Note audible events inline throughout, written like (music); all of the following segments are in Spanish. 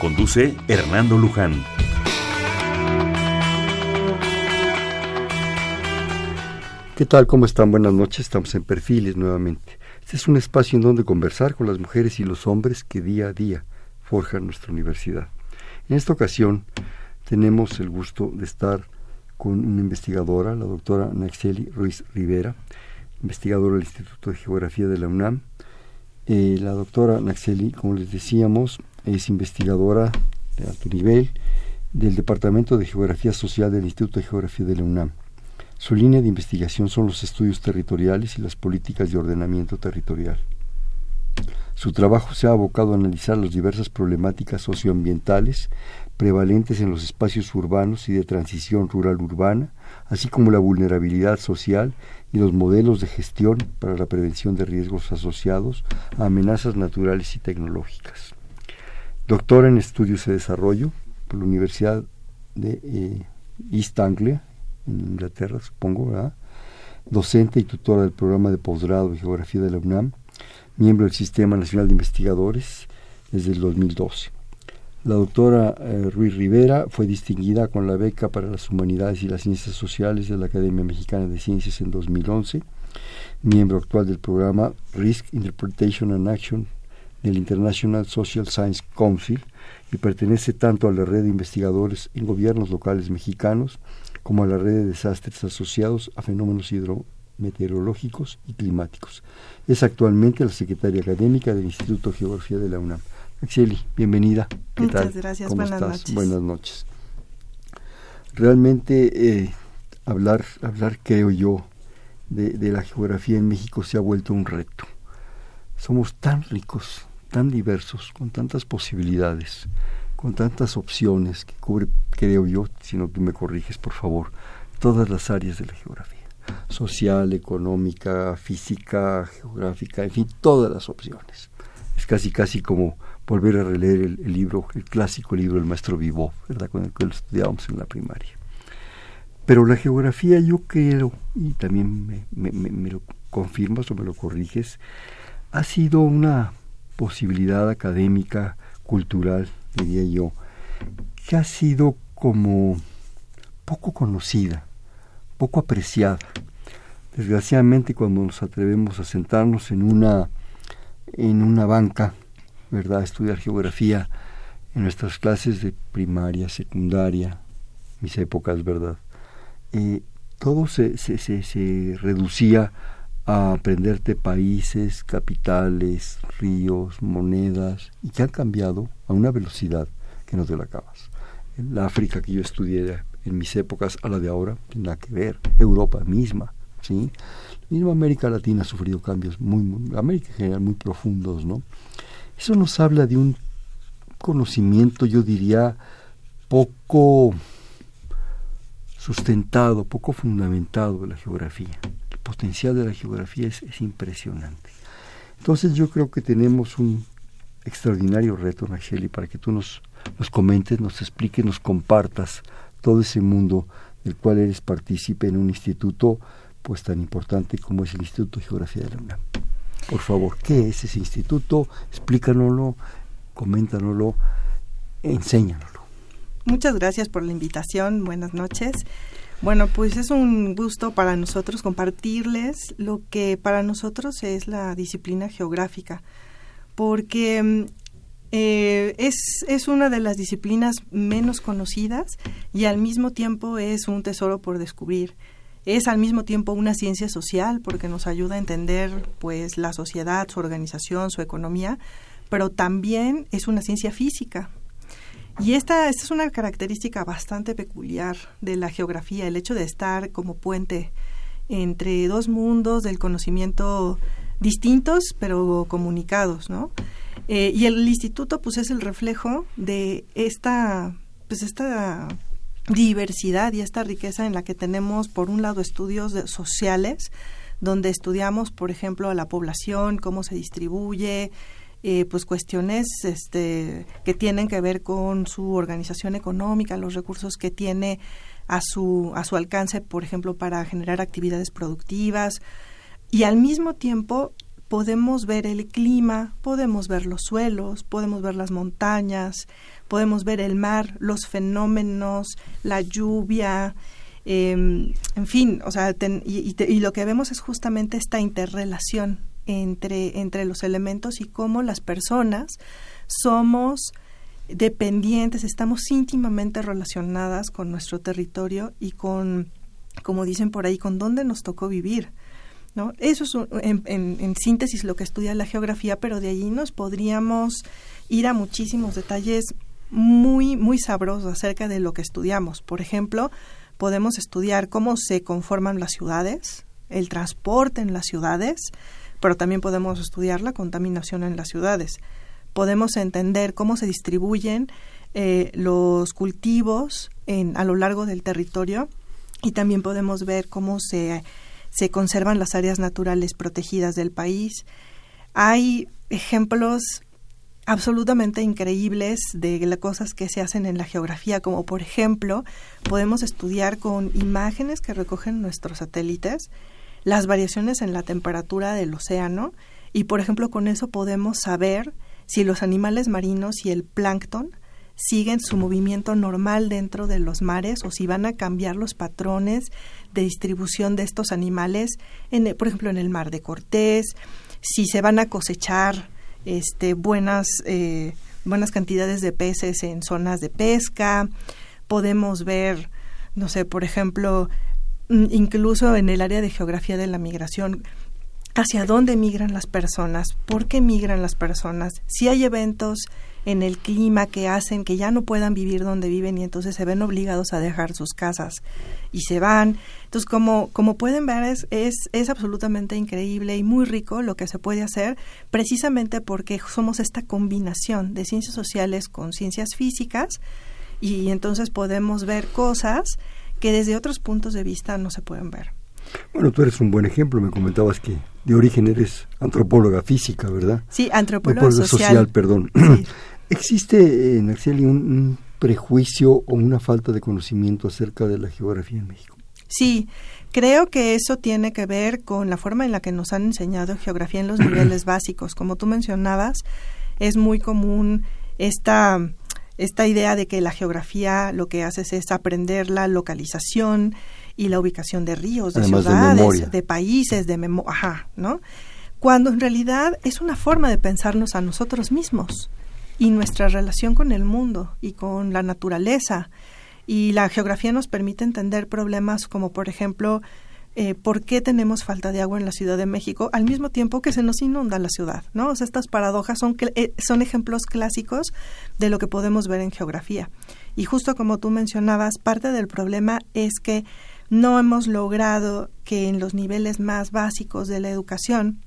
Conduce Hernando Luján. ¿Qué tal? ¿Cómo están? Buenas noches. Estamos en Perfiles nuevamente. Este es un espacio en donde conversar con las mujeres y los hombres que día a día forjan nuestra universidad. En esta ocasión tenemos el gusto de estar con una investigadora, la doctora Naxeli Ruiz Rivera, investigadora del Instituto de Geografía de la UNAM. Eh, la doctora Naxeli, como les decíamos, es investigadora de alto nivel del Departamento de Geografía Social del Instituto de Geografía de la UNAM. Su línea de investigación son los estudios territoriales y las políticas de ordenamiento territorial. Su trabajo se ha abocado a analizar las diversas problemáticas socioambientales prevalentes en los espacios urbanos y de transición rural-urbana, así como la vulnerabilidad social y los modelos de gestión para la prevención de riesgos asociados a amenazas naturales y tecnológicas doctora en estudios de desarrollo por la Universidad de eh, East Anglia, en Inglaterra, supongo, ¿verdad? docente y tutora del programa de posgrado de Geografía de la UNAM, miembro del Sistema Nacional de Investigadores desde el 2012. La doctora eh, Ruiz Rivera fue distinguida con la beca para las humanidades y las ciencias sociales de la Academia Mexicana de Ciencias en 2011, miembro actual del programa Risk Interpretation and Action del International Social Science Council y pertenece tanto a la red de investigadores en gobiernos locales mexicanos como a la red de desastres asociados a fenómenos hidrometeorológicos y climáticos. Es actualmente la secretaria académica del Instituto de Geografía de la UNAM. Axeli, bienvenida. ¿Qué Muchas gracias. ¿Cómo Buenas estás? Noches. Buenas noches. Realmente eh, hablar, hablar, creo yo, de, de la geografía en México se ha vuelto un reto. Somos tan ricos, tan diversos, con tantas posibilidades, con tantas opciones que cubre, creo yo, si no tú me corriges, por favor, todas las áreas de la geografía. Social, económica, física, geográfica, en fin, todas las opciones. Es casi, casi como volver a releer el, el libro, el clásico libro del maestro Vivó, ¿verdad? Con el que lo estudiábamos en la primaria. Pero la geografía yo creo, y también me, me, me lo confirmas o me lo corriges, ha sido una posibilidad académica, cultural, diría yo, que ha sido como poco conocida, poco apreciada. Desgraciadamente cuando nos atrevemos a sentarnos en una en una banca, ¿verdad?, a estudiar geografía en nuestras clases de primaria, secundaria, mis épocas, ¿verdad? Eh, todo se, se, se, se reducía a aprenderte países, capitales, ríos, monedas, y que han cambiado a una velocidad que no te la acabas. La África que yo estudié en mis épocas a la de ahora, nada que ver. Europa misma, ¿sí? La misma América Latina ha sufrido cambios muy, muy, América en general, muy profundos, ¿no? Eso nos habla de un conocimiento, yo diría, poco sustentado, poco fundamentado de la geografía potencial de la geografía es, es, impresionante. Entonces yo creo que tenemos un extraordinario reto, Nacheli, para que tú nos, nos comentes, nos expliques, nos compartas todo ese mundo del cual eres partícipe en un instituto pues tan importante como es el Instituto de Geografía de la UNAM. Por favor, ¿qué es ese instituto? Explícanoslo, coméntanoslo, enséñanoslo. Muchas gracias por la invitación. Buenas noches. Bueno, pues es un gusto para nosotros compartirles lo que para nosotros es la disciplina geográfica, porque eh, es, es una de las disciplinas menos conocidas y al mismo tiempo es un tesoro por descubrir. Es al mismo tiempo una ciencia social porque nos ayuda a entender pues la sociedad, su organización, su economía, pero también es una ciencia física y esta, esta es una característica bastante peculiar de la geografía, el hecho de estar como puente entre dos mundos del conocimiento distintos pero comunicados, ¿no? Eh, y el instituto pues es el reflejo de esta, pues esta diversidad y esta riqueza en la que tenemos, por un lado, estudios sociales, donde estudiamos, por ejemplo, a la población, cómo se distribuye, eh, pues cuestiones este, que tienen que ver con su organización económica, los recursos que tiene a su, a su alcance, por ejemplo, para generar actividades productivas. Y al mismo tiempo podemos ver el clima, podemos ver los suelos, podemos ver las montañas, podemos ver el mar, los fenómenos, la lluvia, em, en fin, o sea, y, y, lo que vemos es justamente esta interrelación entre, entre los elementos y cómo las personas somos dependientes, estamos íntimamente relacionadas con nuestro territorio y con, como dicen por ahí, con dónde nos tocó vivir. ¿no? Eso es en, en, síntesis lo que estudia la geografía, pero de allí nos podríamos ir a muchísimos detalles muy, muy sabrosos acerca de lo que estudiamos. Por ejemplo, podemos estudiar cómo se conforman las ciudades, el transporte en las ciudades, pero también podemos estudiar la contaminación en las ciudades. Podemos entender cómo se distribuyen eh, los cultivos a lo largo del territorio y también podemos ver cómo se se conservan las áreas naturales protegidas del país. Hay ejemplos absolutamente increíbles de las cosas que se hacen en la geografía, como por ejemplo, podemos estudiar con imágenes que recogen nuestros satélites las variaciones en la temperatura del océano y por ejemplo con eso podemos saber si los animales marinos y el plancton siguen su movimiento normal dentro de los mares o si van a cambiar los patrones de distribución de estos animales, en, por ejemplo, en el mar de Cortés, si se van a cosechar este, buenas, eh, buenas cantidades de peces en zonas de pesca, podemos ver, no sé, por ejemplo, incluso en el área de geografía de la migración, hacia dónde migran las personas, por qué migran las personas, si hay eventos en el clima que hacen que ya no puedan vivir donde viven y entonces se ven obligados a dejar sus casas y se van. Entonces, como, como pueden ver, es, es, es absolutamente increíble y muy rico lo que se puede hacer precisamente porque somos esta combinación de ciencias sociales con ciencias físicas y entonces podemos ver cosas que desde otros puntos de vista no se pueden ver. Bueno, tú eres un buen ejemplo, me comentabas que de origen eres antropóloga física, ¿verdad? Sí, antropóloga social. perdón. (clears throat) ¿Existe en Arceli un, prejuicio o una falta de conocimiento acerca de la geografía en México? Sí, creo que eso tiene que ver con la forma en la que nos han enseñado geografía en los niveles (clears throat) básicos. Como tú mencionabas, es muy común esta, esta idea de que la geografía lo que hace es aprender la localización, y la ubicación de ríos, de ciudades, de, países, de memoria, ajá, ¿no? Cuando en realidad es una forma de pensarnos a nosotros mismos y nuestra relación con el mundo y con la naturaleza. Y la geografía nos permite entender problemas como, por ejemplo, eh, por qué tenemos falta de agua en la Ciudad de México al mismo tiempo que se nos inunda la ciudad, ¿no? O sea, estas paradojas son, eh, son ejemplos clásicos de lo que podemos ver en geografía. Y justo como tú mencionabas, parte del problema es que no hemos logrado que en los niveles más básicos de la educación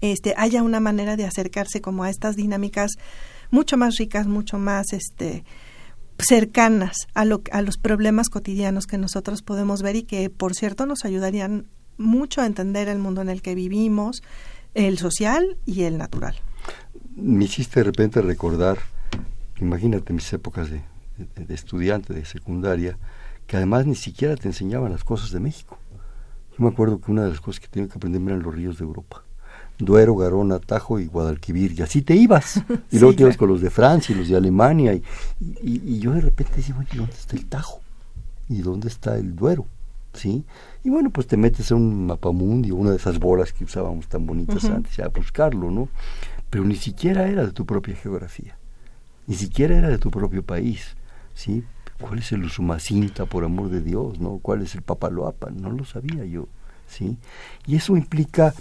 este, haya una manera de acercarse como a estas dinámicas mucho más ricas, mucho más este, cercanas a, lo, a los problemas cotidianos que nosotros podemos ver y que, por cierto, nos ayudarían mucho a entender el mundo en el que vivimos, el social y el natural. Me hiciste de repente recordar, imagínate mis épocas de, de estudiante de secundaria, que además ni siquiera te enseñaban las cosas de México. Yo me acuerdo que una de las cosas que tenía que aprender eran los ríos de Europa. Duero, Garona, Tajo y Guadalquivir, y así te ibas. (laughs) Y luego te ibas con los de Francia y los de Alemania, y, y, yo de repente decía, bueno, ¿dónde está el Tajo? ¿Y dónde está el Duero? ¿Sí? Y bueno, pues te metes a un mapamundi una de esas bolas que usábamos tan bonitas antes, a buscarlo, ¿no? Pero ni siquiera era de tu propia geografía, ni siquiera era de tu propio país, ¿sí? ¿Cuál es el Usumacinta, por amor de Dios? ¿no? ¿Cuál es el Papaloapan? No lo sabía yo. ¿sí? Y eso implica,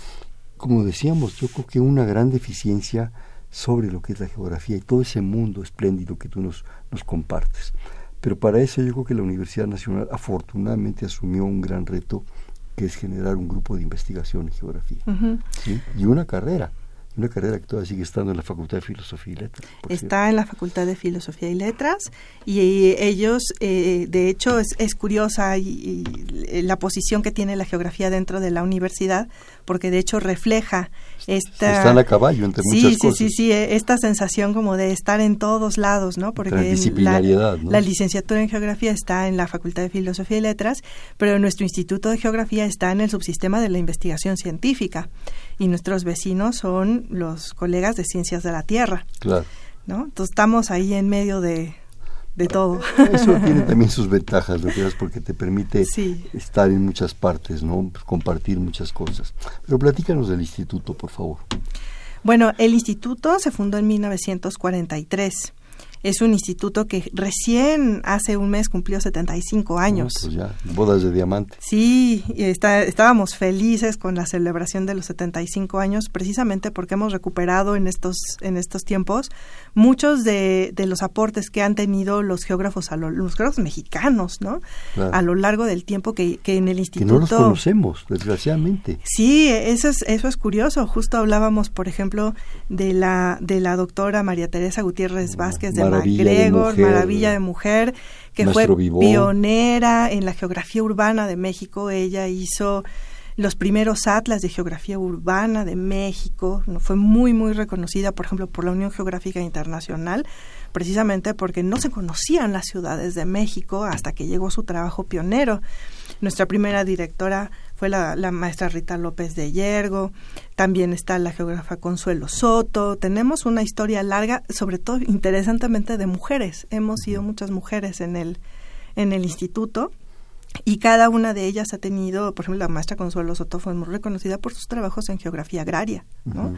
como decíamos, yo creo que una gran deficiencia sobre lo que es la geografía y todo ese mundo espléndido que tú nos, nos compartes. Pero para eso yo creo que la Universidad Nacional afortunadamente asumió un gran reto que es generar un grupo de investigación en geografía ¿sí? y una carrera Una carrera que todavía sigue estando en la Facultad de Filosofía y Letras. Está en la Facultad de Filosofía y Letras y ellos, eh, de hecho, es, curiosa y, la posición que tiene la geografía dentro de la universidad, porque de hecho refleja esta... Están a caballo entre muchas cosas. Sí, sí, sí, esta sensación como de estar en todos lados, ¿no? Porque la, la licenciatura en geografía está en la Facultad de Filosofía y Letras, pero nuestro Instituto de Geografía está en el subsistema de la investigación científica y nuestros vecinos son los colegas de Ciencias de la Tierra. Claro. ¿no? Entonces estamos ahí en medio de, de todo. Eso (laughs) tiene también sus ventajas, lo que porque te permite estar en muchas partes, ¿no? Compartir muchas cosas. Pero platícanos del instituto, por favor. Bueno, el instituto se fundó en 1943 es un instituto que recién hace un mes cumplió 75 años. pues ya, bodas de diamante. Sí, está, estábamos felices con la celebración de los 75 años, precisamente porque hemos recuperado en estos, en estos tiempos muchos de, de los aportes que han tenido los geógrafos, a los geógrafos mexicanos, ¿no? A lo largo del tiempo que, que en el instituto... Que no los conocemos, desgraciadamente. Sí, eso es, eso es curioso. Justo hablábamos, por ejemplo, de la, de la doctora María Teresa Gutiérrez Vázquez de Maravilla Maravilla de Mujer, que fue pionera en la geografía urbana de México. Ella hizo los primeros atlas de geografía urbana de México. ¿no? Fue muy, muy reconocida, por ejemplo, por la Unión Geográfica Internacional, precisamente porque no se conocían las ciudades de México hasta que llegó su trabajo pionero. Nuestra primera directora fue la, maestra Rita López de Yergo, también está la geógrafa Consuelo Soto, tenemos una historia larga, sobre todo interesantemente de mujeres, hemos sido muchas mujeres en el, en el instituto y cada una de ellas ha tenido, por ejemplo, la maestra Consuelo Soto fue muy reconocida por sus trabajos en geografía agraria, ¿no?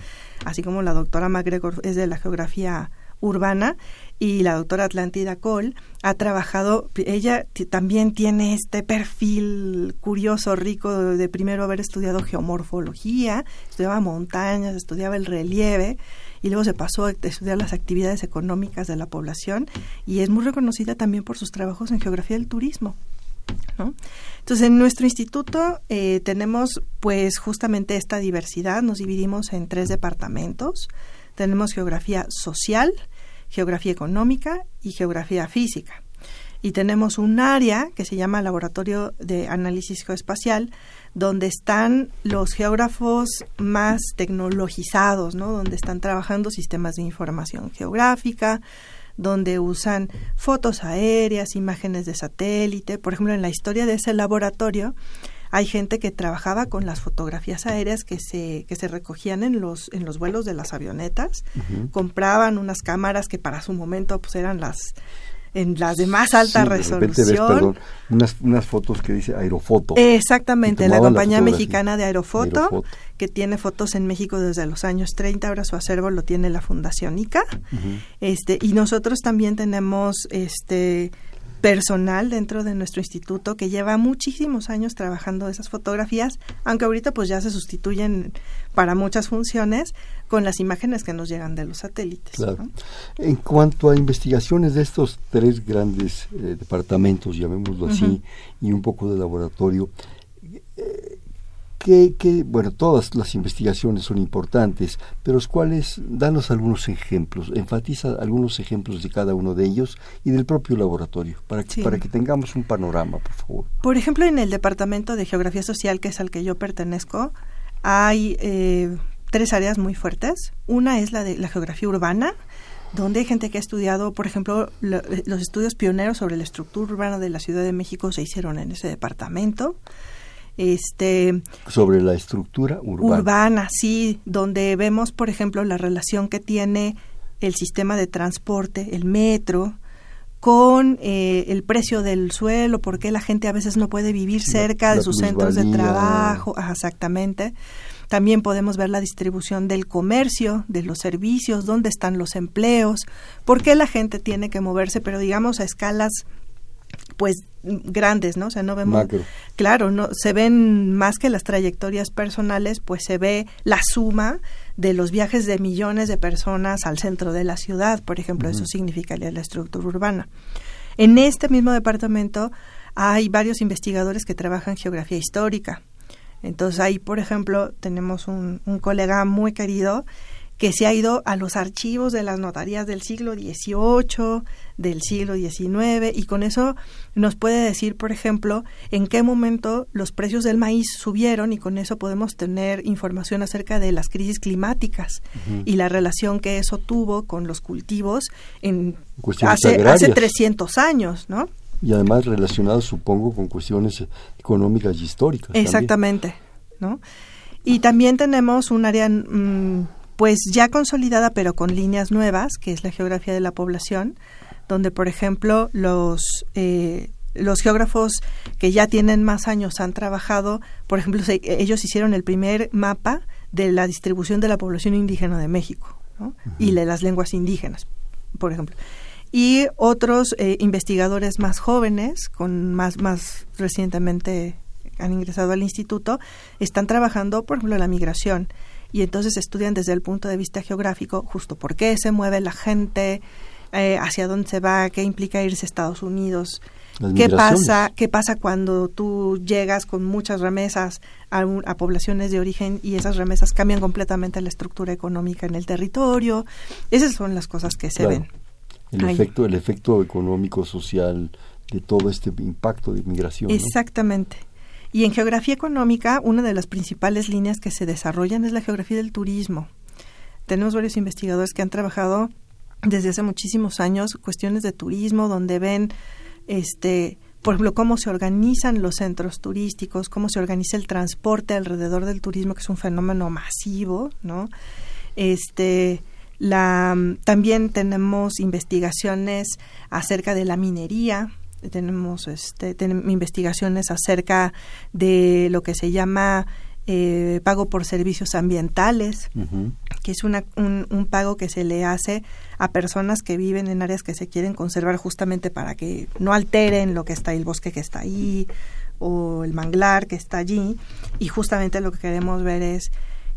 Así como la doctora MacGregor es de la geografía urbana y la doctora Atlántida Cole ha trabajado, ella también tiene este perfil curioso, rico de primero haber estudiado geomorfología, estudiaba montañas, estudiaba el relieve y luego se pasó a estudiar las actividades económicas de la población y es muy reconocida también por sus trabajos en geografía del turismo. Entonces, en nuestro instituto eh, tenemos pues justamente esta diversidad, nos dividimos en tres departamentos. Tenemos geografía social, geografía económica y geografía física. Y tenemos un área que se llama Laboratorio de Análisis Geoespacial, donde están los geógrafos más tecnologizados, ¿no? donde están trabajando sistemas de información geográfica, donde usan fotos aéreas, imágenes de satélite. Por ejemplo, en la historia de ese laboratorio hay gente que trabajaba con las fotografías aéreas que se, que se recogían en los, en los vuelos de las avionetas, compraban unas cámaras que para su momento pues eran las en las de más alta resolución. unas, unas fotos que dice Aerofoto. Exactamente, la compañía mexicana de Aerofoto, que tiene fotos en México desde los años 30, ahora su acervo lo tiene la Fundación ICA. este, y nosotros también tenemos este personal dentro de nuestro instituto que lleva muchísimos años trabajando esas fotografías, aunque ahorita pues ya se sustituyen para muchas funciones con las imágenes que nos llegan de los satélites. En cuanto a investigaciones de estos tres grandes eh, departamentos, llamémoslo así, y un poco de laboratorio, eh, que, bueno, todas las investigaciones son importantes, pero ¿cuáles? Danos algunos ejemplos, enfatiza algunos ejemplos de cada uno de ellos y del propio laboratorio, para que, para que tengamos un panorama, por favor. Por ejemplo, en el Departamento de Geografía Social, que es al que yo pertenezco, hay eh, tres áreas muy fuertes. Una es la de la geografía urbana, donde hay gente que ha estudiado, por ejemplo, los estudios pioneros sobre la estructura urbana de la Ciudad de México se hicieron en ese departamento este sobre la estructura urbana. Urbana, sí, donde vemos, por ejemplo, la relación que tiene el sistema de transporte, el metro, con eh, el precio del suelo, porque la gente a veces no puede vivir cerca de sus centros de trabajo, exactamente. También podemos ver la distribución del comercio, de los servicios, dónde están los empleos, por qué la gente tiene que moverse, pero digamos a escalas pues grandes, ¿no? O sea, no vemos claro, no se ven más que las trayectorias personales, pues se ve la suma de los viajes de millones de personas al centro de la ciudad, por ejemplo, eso significaría la estructura urbana. En este mismo departamento hay varios investigadores que trabajan geografía histórica. Entonces ahí, por ejemplo, tenemos un, un colega muy querido que se ha ido a los archivos de las notarías del siglo XVIII, del siglo XIX, y con eso nos puede decir, por ejemplo, en qué momento los precios del maíz subieron y con eso podemos tener información acerca de las crisis climáticas y la relación que eso tuvo con los cultivos en hace, hace 300 años, ¿no? Y además relacionado, supongo, con cuestiones económicas y históricas. Exactamente, ¿no? Y también tenemos un área mm, pues ya consolidada pero con líneas nuevas, que es la geografía de la población, donde por ejemplo los eh, los geógrafos que ya tienen más años han trabajado, por ejemplo, ellos hicieron el primer mapa de la distribución de la población indígena de México y de las lenguas indígenas, por ejemplo. Y otros eh, investigadores más jóvenes, con más, más recientemente han ingresado al instituto, están trabajando, por ejemplo, la migración y entonces estudian desde el punto de vista geográfico justo por qué se mueve la gente, eh, hacia dónde se va, qué implica irse a Estados Unidos, qué pasa, qué pasa cuando tú llegas con muchas remesas a, a, poblaciones de origen y esas remesas cambian completamente la estructura económica en el territorio. Esas son las cosas que se ven. El efecto, el efecto económico, social de todo este impacto de inmigración. Exactamente. Y en geografía económica, una de las principales líneas que se desarrollan es la geografía del turismo. Tenemos varios investigadores que han trabajado desde hace muchísimos años cuestiones de turismo, donde ven, este, por ejemplo, cómo se organizan los centros turísticos, cómo se organiza el transporte alrededor del turismo, que es un fenómeno masivo, ¿no? Este, la, también tenemos investigaciones acerca de la minería, tenemos este, investigaciones acerca de lo que se llama eh, pago por servicios ambientales, que es una, un, pago que se le hace a personas que viven en áreas que se quieren conservar justamente para que no alteren lo que está ahí, el bosque que está ahí o el manglar que está allí. Y justamente lo que queremos ver es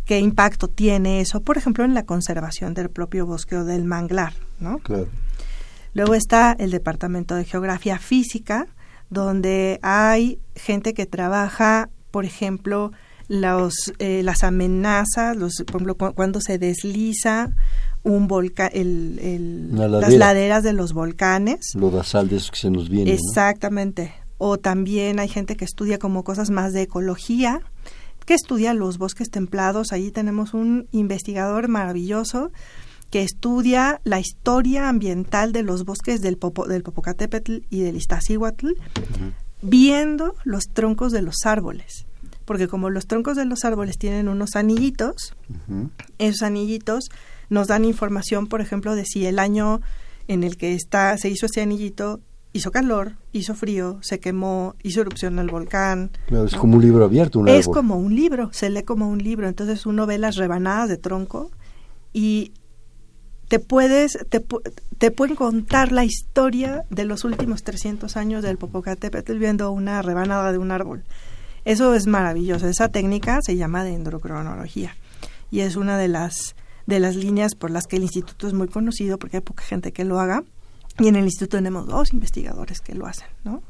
qué impacto tiene eso, por ejemplo, en la conservación del propio bosque o del manglar, ¿no? Claro. Luego está el Departamento de Geografía Física, donde hay gente que trabaja, por ejemplo, los, eh, las amenazas, los, por ejemplo, cuando se desliza un volcán, el, las laderas de los volcanes. Lo basal de eso que se nos viene. Exactamente. O también hay gente que estudia como cosas más de ecología, que estudia los bosques templados. Allí tenemos un investigador maravilloso que estudia la historia ambiental de los bosques del, Popo, del Popocatépetl y del Iztaccíhuatl, viendo los troncos de los árboles. Porque como los troncos de los árboles tienen unos anillitos, esos anillitos nos dan información, por ejemplo, de si el año en el que está, se hizo ese anillito hizo calor, hizo frío, se quemó, hizo erupción el volcán. Claro, es como un libro abierto, un Es como un libro, se lee como un libro. Entonces uno ve las rebanadas de tronco y te puedes, te, te pueden contar la historia de los últimos 300 años del Popocatépetl viendo una rebanada de un árbol. Eso es maravilloso. Esa técnica se llama dendrocronología y es una de las de las líneas por las que el instituto es muy conocido porque hay poca gente que lo haga y en el instituto tenemos dos investigadores que lo hacen, ¿no?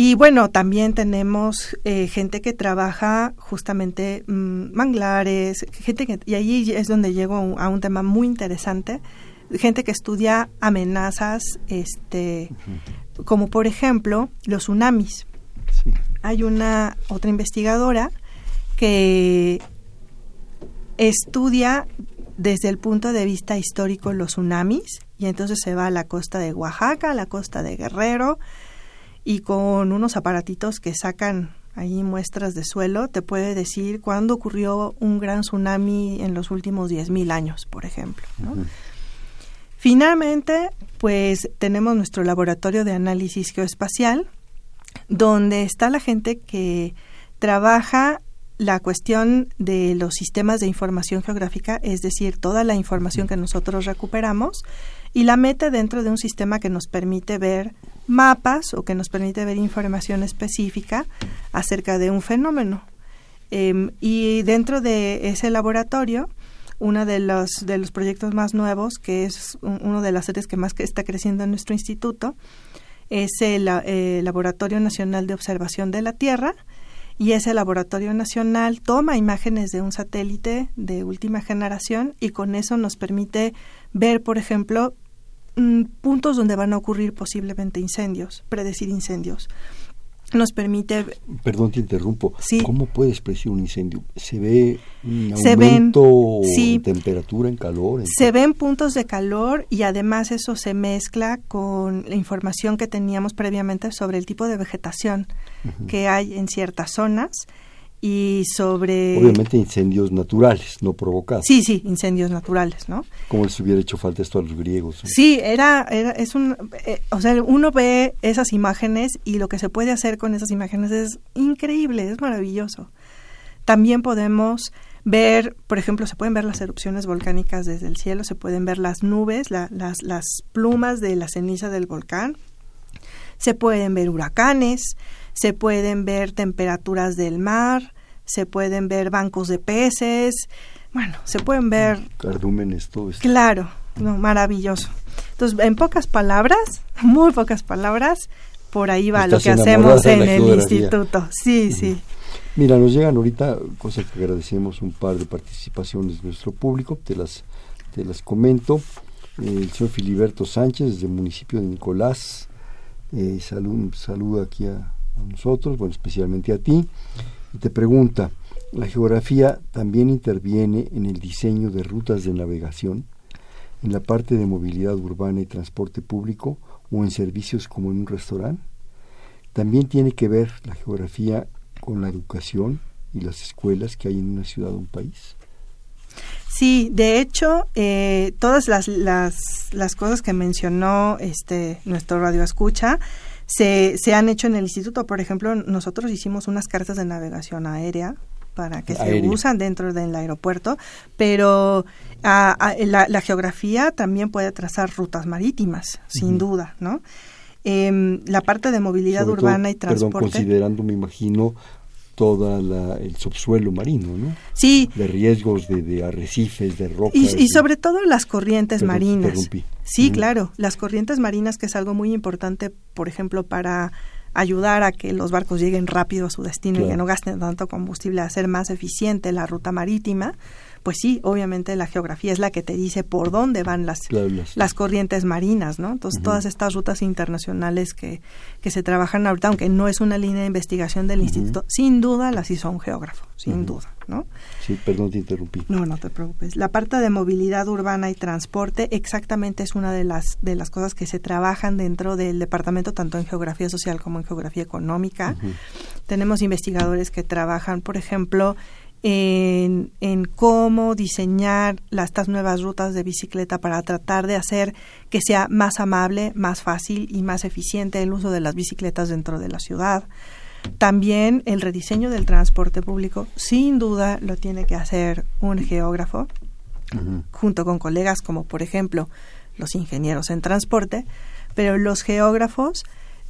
Y bueno, también tenemos eh, gente que trabaja justamente mm, manglares, gente que, y ahí es donde llego a un, tema muy interesante, gente que estudia amenazas, este, como por ejemplo los tsunamis. Hay una otra investigadora que estudia desde el punto de vista histórico los tsunamis y entonces se va a la costa de Oaxaca, a la costa de Guerrero, y con unos aparatitos que sacan ahí muestras de suelo, te puede decir cuándo ocurrió un gran tsunami en los últimos 10.000 años, por ejemplo. Finalmente, pues tenemos nuestro laboratorio de análisis geoespacial, donde está la gente que trabaja la cuestión de los sistemas de información geográfica, es decir, toda la información que nosotros recuperamos, y la mete dentro de un sistema que nos permite ver mapas o que nos permite ver información específica acerca de un fenómeno. Em, y dentro de ese laboratorio, uno de los, de los proyectos más nuevos, que es uno de las series que más está creciendo en nuestro instituto, es el Laboratorio Nacional de Observación de la Tierra. y ese laboratorio nacional toma imágenes de un satélite de última generación y con eso nos permite ver, por ejemplo, mm, puntos donde van a ocurrir posiblemente incendios, predecir incendios nos permite... Perdón, te interrumpo. Sí. ¿Cómo puedes predecir un incendio? ¿Se ve un aumento en temperatura, en calor? se ven puntos de calor y además eso se mezcla con la información que teníamos previamente sobre el tipo de vegetación que hay en ciertas zonas y sobre... Obviamente incendios naturales, no provocados. Sí, sí, incendios naturales, ¿no? Como les hubiera hecho falta esto a los griegos. Sí, era, era, es un, eh, o sea, uno ve esas imágenes y lo que se puede hacer con esas imágenes es increíble, es maravilloso. También podemos ver, por ejemplo, se pueden ver las erupciones volcánicas desde el cielo, se pueden ver las nubes, las, las plumas de la ceniza del volcán, se pueden ver huracanes, se pueden ver temperaturas del mar, se pueden ver bancos de peces, bueno, se pueden ver... Cardúmenes, todo esto. Claro, no, maravilloso. Entonces, en pocas palabras, (laughs) muy pocas palabras, por ahí va lo que hacemos en el instituto. Sí, sí. Mira, nos llegan ahorita cosas que agradecemos, un par de participaciones de nuestro público, te las, te las comento. El señor Filiberto Sánchez, desde el municipio de Nicolás, eh, salud, saluda aquí a, a nosotros, bueno, especialmente a ti, y te pregunta, ¿la geografía también interviene en el diseño de rutas de navegación, en la parte de movilidad urbana y transporte público o en servicios como en un restaurante? También tiene que ver la geografía con la educación y las escuelas que hay en una ciudad o un país. Sí, de hecho, eh, todas las, las, las, cosas que mencionó este nuestro radio escucha se, se han hecho en el instituto. Por ejemplo, nosotros hicimos unas cartas de navegación aérea para que se usan dentro del aeropuerto, pero la, geografía también puede trazar rutas marítimas, sin duda, ¿no? Em, la parte de movilidad urbana y transporte. Perdón, considerando, me imagino, todo el subsuelo marino, ¿no? Sí. De riesgos de, arrecifes, de rocas. Y, sobre todo las corrientes marinas. Sí, claro, las corrientes marinas, que es algo muy importante, por ejemplo, para ayudar a que los barcos lleguen rápido a su destino y que no gasten tanto combustible, hacer más eficiente la ruta marítima pues sí, obviamente la geografía es la que te dice por dónde van las, las corrientes marinas, ¿no? Entonces, todas estas rutas internacionales que, que se trabajan ahorita, aunque no es una línea de investigación del instituto, sin duda las hizo un geógrafo, sin duda, ¿no? Sí, perdón, te interrumpí. No, no te preocupes. La parte de movilidad urbana y transporte exactamente es una de las, de las cosas que se trabajan dentro del departamento, tanto en geografía social como en geografía económica. Tenemos investigadores que trabajan, por ejemplo, en, en cómo diseñar las, estas nuevas rutas de bicicleta para tratar de hacer que sea más amable, más fácil y más eficiente el uso de las bicicletas dentro de la ciudad. También el rediseño del transporte público, sin duda, lo tiene que hacer un geógrafo, junto con colegas como, por ejemplo, los ingenieros en transporte, pero los geógrafos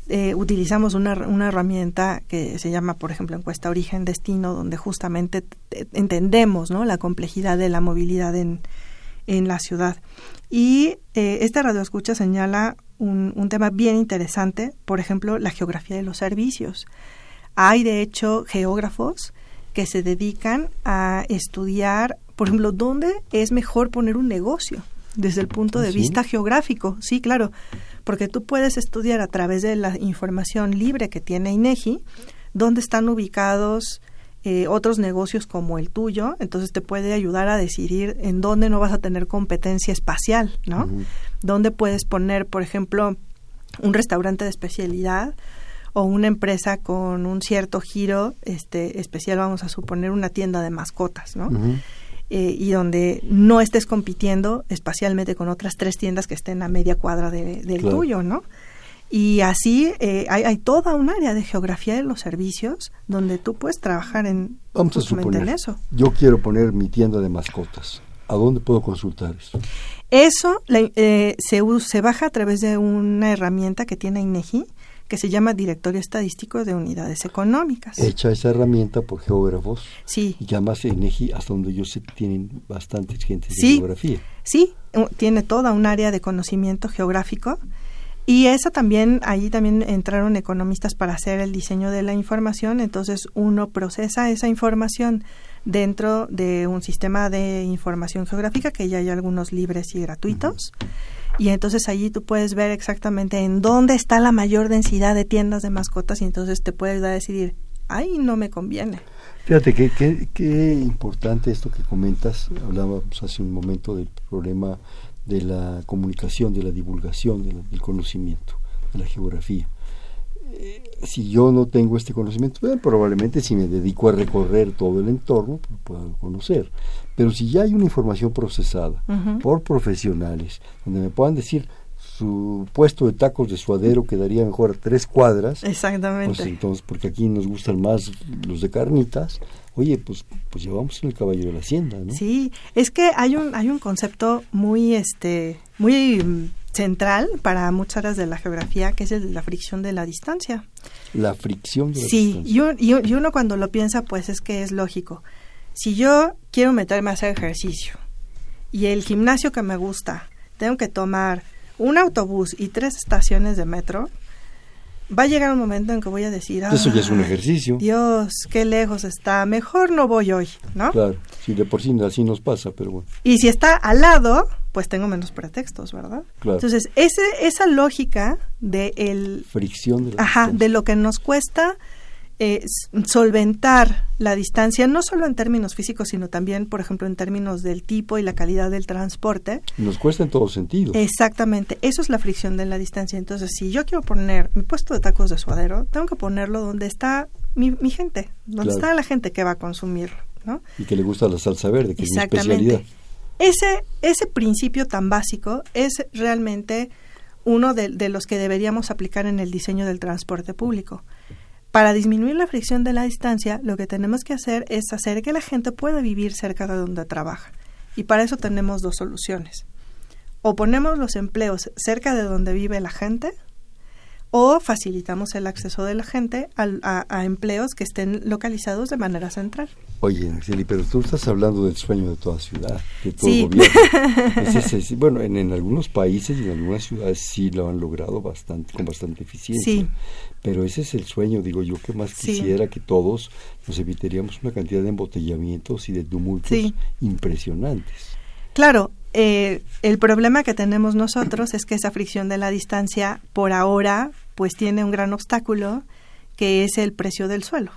eh, utilizamos una, una, herramienta que se llama, por ejemplo, encuesta origen-destino, donde justamente entendemos ¿no? la complejidad de la movilidad en, en la ciudad. Y eh, esta radioescucha señala un, un tema bien interesante, por ejemplo, la geografía de los servicios. Hay, de hecho, geógrafos que se dedican a estudiar, por ejemplo, dónde es mejor poner un negocio desde el punto de ¿Ah, vista geográfico. Sí, claro porque tú puedes estudiar a través de la información libre que tiene INEGI dónde están ubicados eh, otros negocios como el tuyo, entonces te puede ayudar a decidir en dónde no vas a tener competencia espacial, ¿no? Dónde puedes poner, por ejemplo, un restaurante de especialidad o una empresa con un cierto giro este especial, vamos a suponer una tienda de mascotas, ¿no? Eh, y donde no estés compitiendo espacialmente con otras tres tiendas que estén a media cuadra del tuyo, ¿no? Y así eh, hay, hay, toda un área de geografía de los servicios donde tú puedes trabajar en, Vamos a suponer, eso. Yo quiero poner mi tienda de mascotas. ¿A dónde puedo consultar eso? Eso eh, se, se baja a través de una herramienta que tiene INEGI, que se llama Directorio Estadístico de Unidades Económicas. Hecha esa herramienta por geógrafos. Sí. Y además ENEGI, hasta donde yo sé, tienen bastantes gente de geografía. Sí, tiene toda un área de conocimiento geográfico Y esa también, ahí también entraron economistas para hacer el diseño de la información, entonces uno procesa esa información dentro de un sistema de información geográfica que ya hay algunos libres y gratuitos. Y entonces allí tú puedes ver exactamente en dónde está la mayor densidad de tiendas de mascotas y entonces te puedes dar a decidir, ay, no me conviene. Fíjate qué, qué, qué importante esto que comentas. Hablábamos hace un momento del problema de la comunicación, de la divulgación del conocimiento, de la geografía. Eh, si yo no tengo este conocimiento, probablemente si me dedico a recorrer todo el entorno, pues, puedo conocer. Pero si ya hay una información procesada por profesionales, donde me puedan decir, su puesto de tacos de suadero quedaría mejor a tres cuadras. Exactamente. Pues entonces, porque aquí nos gustan más los de carnitas, oye, pues, pues llevamos el caballo de la hacienda, ¿no? Sí, es que hay un, hay un concepto muy, este, muy mm, central para muchas áreas de la geografía, que es el la fricción de la distancia. La fricción de la distancia. Sí, y, y uno cuando lo piensa, pues es que es lógico. Si yo quiero meterme a hacer ejercicio y el gimnasio que me gusta, tengo que tomar un autobús y tres estaciones de metro, va a llegar un momento en que voy a decir, eso ya es un ejercicio. Dios, qué lejos está, mejor no voy hoy, ¿no? Claro, si de por sí así nos pasa, pero bueno. Y si está al lado, pues tengo menos pretextos, ¿verdad? Claro. Entonces, ese, esa lógica de el... Fricción de Ajá, de lo que nos cuesta eh, solventar la distancia, no solo en términos físicos, sino también, por ejemplo, en términos del tipo y la calidad del transporte. Nos cuesta en todos sentidos. Exactamente, eso es la fricción de la distancia. Entonces, si yo quiero poner mi puesto de tacos de suadero, tengo que ponerlo donde está mi, gente, donde está la gente que va a consumir. ¿no? Y que le gusta la salsa verde, que es mi especialidad. Ese, ese principio tan básico es realmente uno de los que deberíamos aplicar en el diseño del transporte público para disminuir la fricción de la distancia, lo que tenemos que hacer es hacer que la gente pueda vivir cerca de donde trabaja. Y para eso tenemos dos soluciones. O ponemos los empleos cerca de donde vive la gente, o facilitamos el acceso de la gente a, empleos que estén localizados de manera central. Oye, Araceli, pero tú estás hablando del sueño de toda ciudad, de todo gobierno. (laughs) bueno, en, algunos países y en algunas ciudades sí lo han logrado bastante, con bastante eficiencia. Sí. Pero ese es el sueño, digo yo, que más quisiera que todos nos evitaríamos una cantidad de embotellamientos y de tumultos impresionantes. Claro, eh, el problema que tenemos nosotros es que esa fricción de la distancia, por ahora, pues tiene un gran obstáculo, que es el precio del suelo.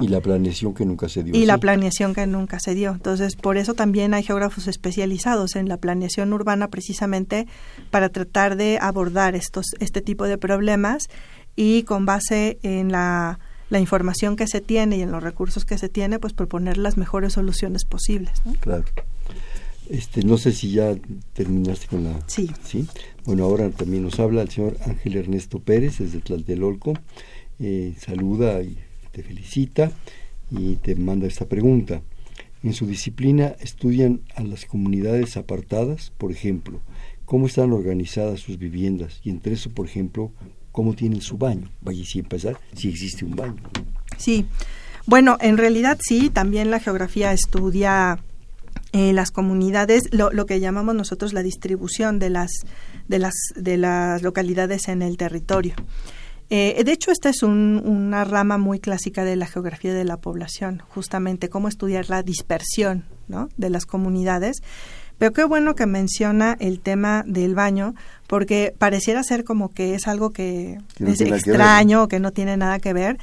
Y la planeación que nunca se dio. Y la planeación que nunca se dio. Entonces, por eso también hay geógrafos especializados en la planeación urbana precisamente para tratar de abordar estos, este tipo de problemas y con base en la, la información que se tiene y en los recursos que se tiene, pues proponer las mejores soluciones posibles. Claro. Este, no sé si ya terminaste con la... Sí. ¿sí? Bueno, ahora también nos habla el señor Ángel Ernesto Pérez desde Tlatelolco. Eh, saluda y te felicita y te manda esta pregunta. En su disciplina estudian a las comunidades apartadas, por ejemplo, cómo están organizadas sus viviendas y entre eso, por ejemplo, cómo tienen su baño. Vaya, si empezar, si existe un baño. Sí. Bueno, en realidad sí, también la geografía estudia eh, las comunidades, lo, lo, que llamamos nosotros la distribución de las, de las, de las localidades en el territorio. Eh, de hecho, esta es una rama muy clásica de la geografía de la población, justamente cómo estudiar la dispersión ¿no? de las comunidades. Pero qué bueno que menciona el tema del baño, porque pareciera ser como que es algo que, es extraño, que, que no tiene nada que ver,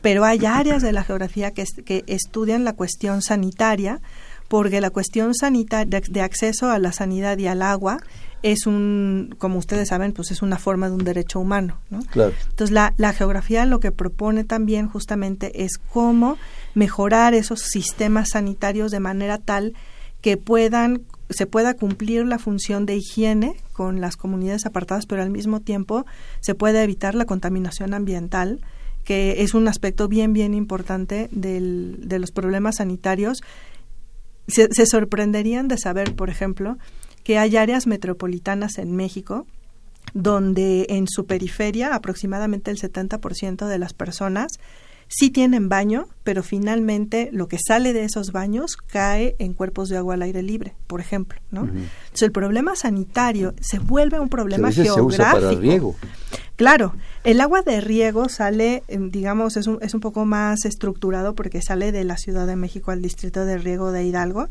pero hay áreas de la geografía que, que estudian la cuestión sanitaria, porque la cuestión sanitaria de, acceso a la sanidad y al agua es un, como ustedes saben, pues es una forma de un derecho humano, ¿no? Claro. Entonces la, la geografía lo que propone también justamente es cómo mejorar esos sistemas sanitarios de manera tal que puedan se pueda cumplir la función de higiene con las comunidades apartadas, pero al mismo tiempo se pueda evitar la contaminación ambiental, que es un aspecto bien, bien importante del, de los problemas sanitarios se, sorprenderían de saber, por ejemplo, que hay áreas metropolitanas en México donde en su periferia aproximadamente el 70% de las personas sí tienen baño, pero finalmente lo que sale de esos baños cae en cuerpos de agua al aire libre, por ejemplo, ¿no? Entonces el problema sanitario se vuelve un problema geográfico. Se usa para riego. Claro, el agua de riego sale, em, digamos, es un, es un poco más estructurado porque sale de la Ciudad de México al distrito de riego de Hidalgo,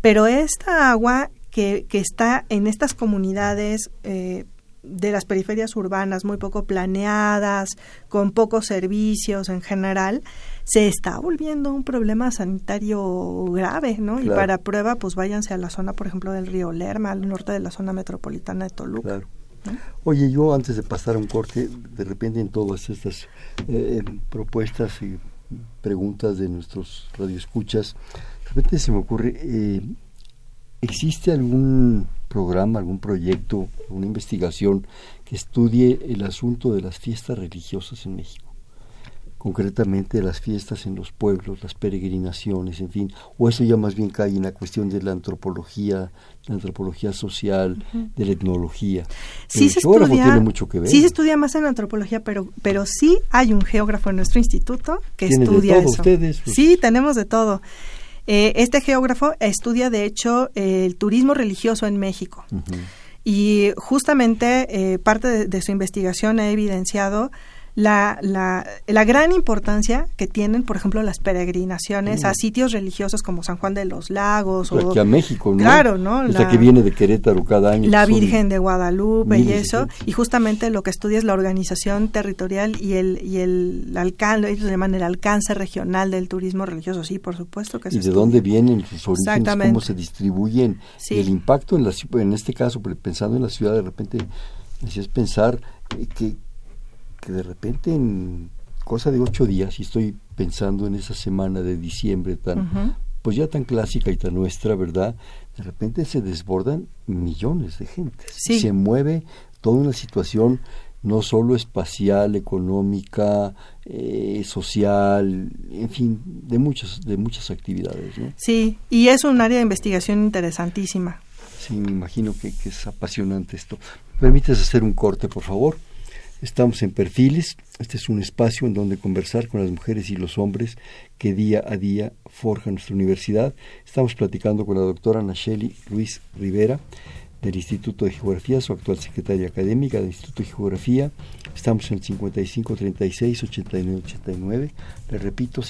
pero esta agua que, que está en estas comunidades eh, de las periferias urbanas muy poco planeadas, con pocos servicios en general, se está volviendo un problema sanitario grave, ¿no? Y para prueba, pues váyanse a la zona, por ejemplo, del río Lerma, al norte de la zona metropolitana de Toluca. Oye, yo antes de pasar a un corte, de repente en todas estas eh, propuestas y preguntas de nuestros radioescuchas, de repente se me ocurre, eh, ¿existe algún programa, algún proyecto, una investigación que estudie el asunto de las fiestas religiosas en México? concretamente las fiestas en los pueblos, las peregrinaciones, en fin, o eso ya más bien cae en la cuestión de la antropología, la antropología social, de la etnología. Sí se estudia, tiene mucho que ver. Sí se estudia más en antropología, pero pero sí hay un geógrafo en nuestro instituto que estudia de todo, eso. Ustedes, pues. Sí, tenemos de todo. Eh, este geógrafo estudia, de hecho, el turismo religioso en México. Y justamente eh, parte de, su investigación ha evidenciado la, la, la, gran importancia que tienen, por ejemplo, las peregrinaciones a sitios religiosos como San Juan de los Lagos. o, aquí a México, ¿no? Claro, ¿no? La, que viene de Querétaro cada año. La Virgen de Guadalupe y eso. Y justamente lo que estudia es la organización territorial y el, y el alcance, ellos llaman el alcance regional del turismo religioso. Sí, por supuesto que ¿Y de dónde vienen sus orígenes? ¿Cómo se distribuyen? El impacto en, la, en este caso, pensando en la ciudad, de repente, es pensar que que de repente en cosa de ocho días, y estoy pensando en esa semana de diciembre tan, pues ya tan clásica y tan nuestra, ¿verdad? De repente se desbordan millones de gente. Se mueve toda una situación no solo espacial, económica, eh, social, en fin, de muchas, de muchas actividades. ¿no? Sí, y es un área de investigación interesantísima. Sí, me imagino que, que es apasionante esto. ¿Me permites hacer un corte, por favor? Estamos en Perfiles, este es un espacio en donde conversar con las mujeres y los hombres que día a día forjan nuestra universidad. Estamos platicando con la doctora Nacheli Ruiz Rivera del Instituto de Geografía, su actual secretaria académica del Instituto de Geografía. Estamos en 5536 8989. Le repito,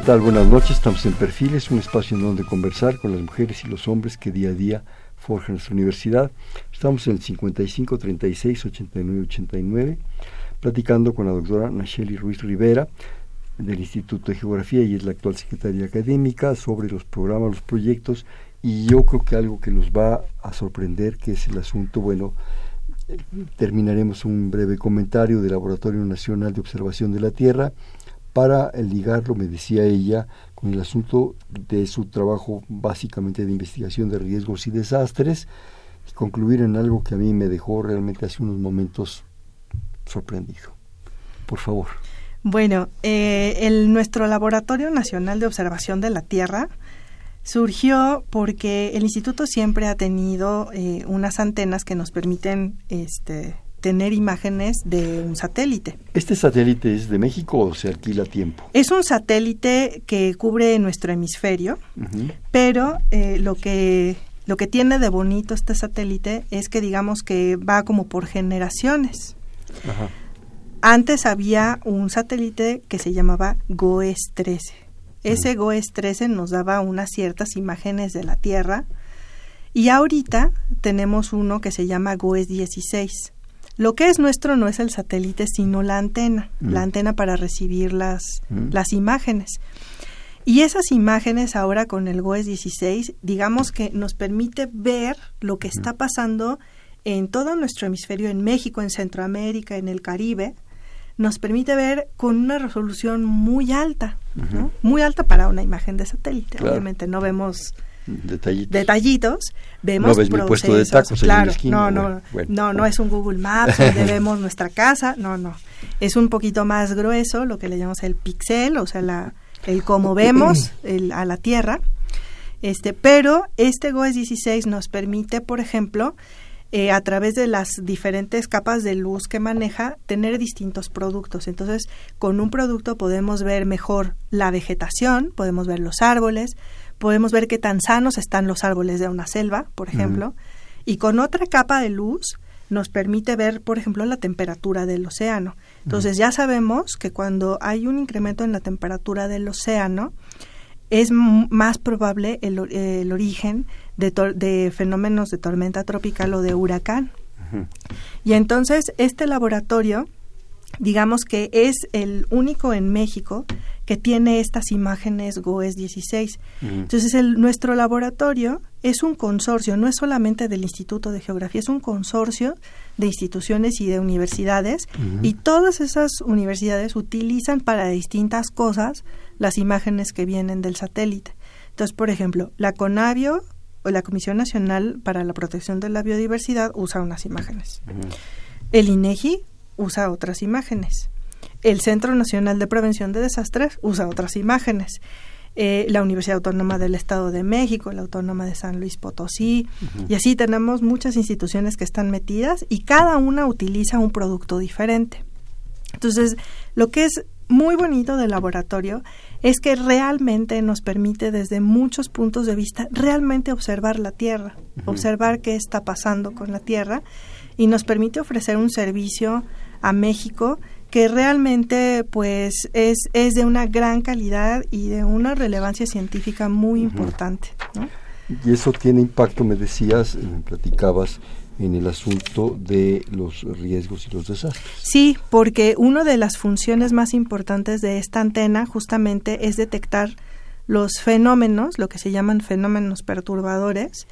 5536 8989. Buenas noches, estamos en Perfiles, un espacio en donde conversar con las mujeres y los hombres que día a día forjan nuestra universidad. Estamos en el 55 36 89 89, platicando con la doctora Nacheli Ruiz Rivera del Instituto de Geografía y es la actual secretaria académica sobre los programas, los proyectos y yo creo que algo que nos va a sorprender que es el asunto, bueno, terminaremos un breve comentario del Laboratorio Nacional de Observación de la Tierra para ligarlo, me decía ella, con el asunto de su trabajo básicamente de investigación de riesgos y desastres y concluir en algo que a mí me dejó realmente hace unos momentos sorprendido. Por favor. Bueno, eh, el, nuestro Laboratorio Nacional de Observación de la Tierra surgió porque el instituto siempre ha tenido eh, unas antenas que nos permiten este, tener imágenes de un satélite. ¿Este satélite es de México o se alquila tiempo? Es un satélite que cubre nuestro hemisferio, pero eh, lo que lo que tiene de bonito este satélite es que digamos que va como por generaciones. Antes había un satélite que se llamaba GOES 13. Ese GOES 13 nos daba unas ciertas imágenes de la Tierra Y ahorita tenemos uno que se llama GOES 16. Lo que es nuestro no es el satélite, sino la antena, la antena para recibir las, las imágenes. Y esas imágenes ahora con el GOES 16, digamos que nos permite ver lo que está pasando en todo nuestro hemisferio, en México, en Centroamérica, en el Caribe, nos permite ver con una resolución muy alta, muy alta para una imagen de satélite. Obviamente no vemos detallitos, detallitos. Vemos no puesto de tacos claro, no, no, no, no es un Google Maps donde (laughs) vemos nuestra casa, no, no, es un poquito más grueso, lo que le llamamos el pixel, o sea, la, el cómo vemos el, a la Tierra, este, pero este GOES 16 nos permite, por ejemplo, eh, a través de las diferentes capas de luz que maneja, tener distintos productos. Entonces, con un producto podemos ver mejor la vegetación, podemos ver los árboles, podemos ver qué tan sanos están los árboles de una selva, por ejemplo, y con otra capa de luz nos permite ver, por ejemplo, la temperatura del océano. Entonces, ya sabemos que cuando hay un incremento en la temperatura del océano, es más probable el, el origen de, de, fenómenos de tormenta tropical o de huracán. Y entonces este laboratorio, digamos que es el único en México que tiene estas imágenes GOES 16. Entonces el, nuestro laboratorio es un consorcio, no es solamente del Instituto de Geografía, es un consorcio de instituciones y de universidades y todas esas universidades utilizan para distintas cosas las imágenes que vienen del satélite. Entonces, por ejemplo, la CONAVIO o la Comisión Nacional para la Protección de la Biodiversidad usa unas imágenes. El INEGI usa otras imágenes. El Centro Nacional de Prevención de Desastres usa otras imágenes. Eh, la Universidad Autónoma del Estado de México, la Autónoma de San Luis Potosí, y así tenemos muchas instituciones que están metidas y cada una utiliza un producto diferente. Entonces, lo que es muy bonito del laboratorio es que realmente nos permite desde muchos puntos de vista realmente observar la Tierra, observar qué está pasando con la Tierra y nos permite ofrecer un servicio a México que realmente pues es, es de una gran calidad y de una relevancia científica muy importante. Y eso tiene impacto, me decías, me platicabas, en el asunto de los riesgos y los desastres. Sí, porque una de las funciones más importantes de esta antena justamente es detectar los fenómenos, lo que se llaman fenómenos perturbadores,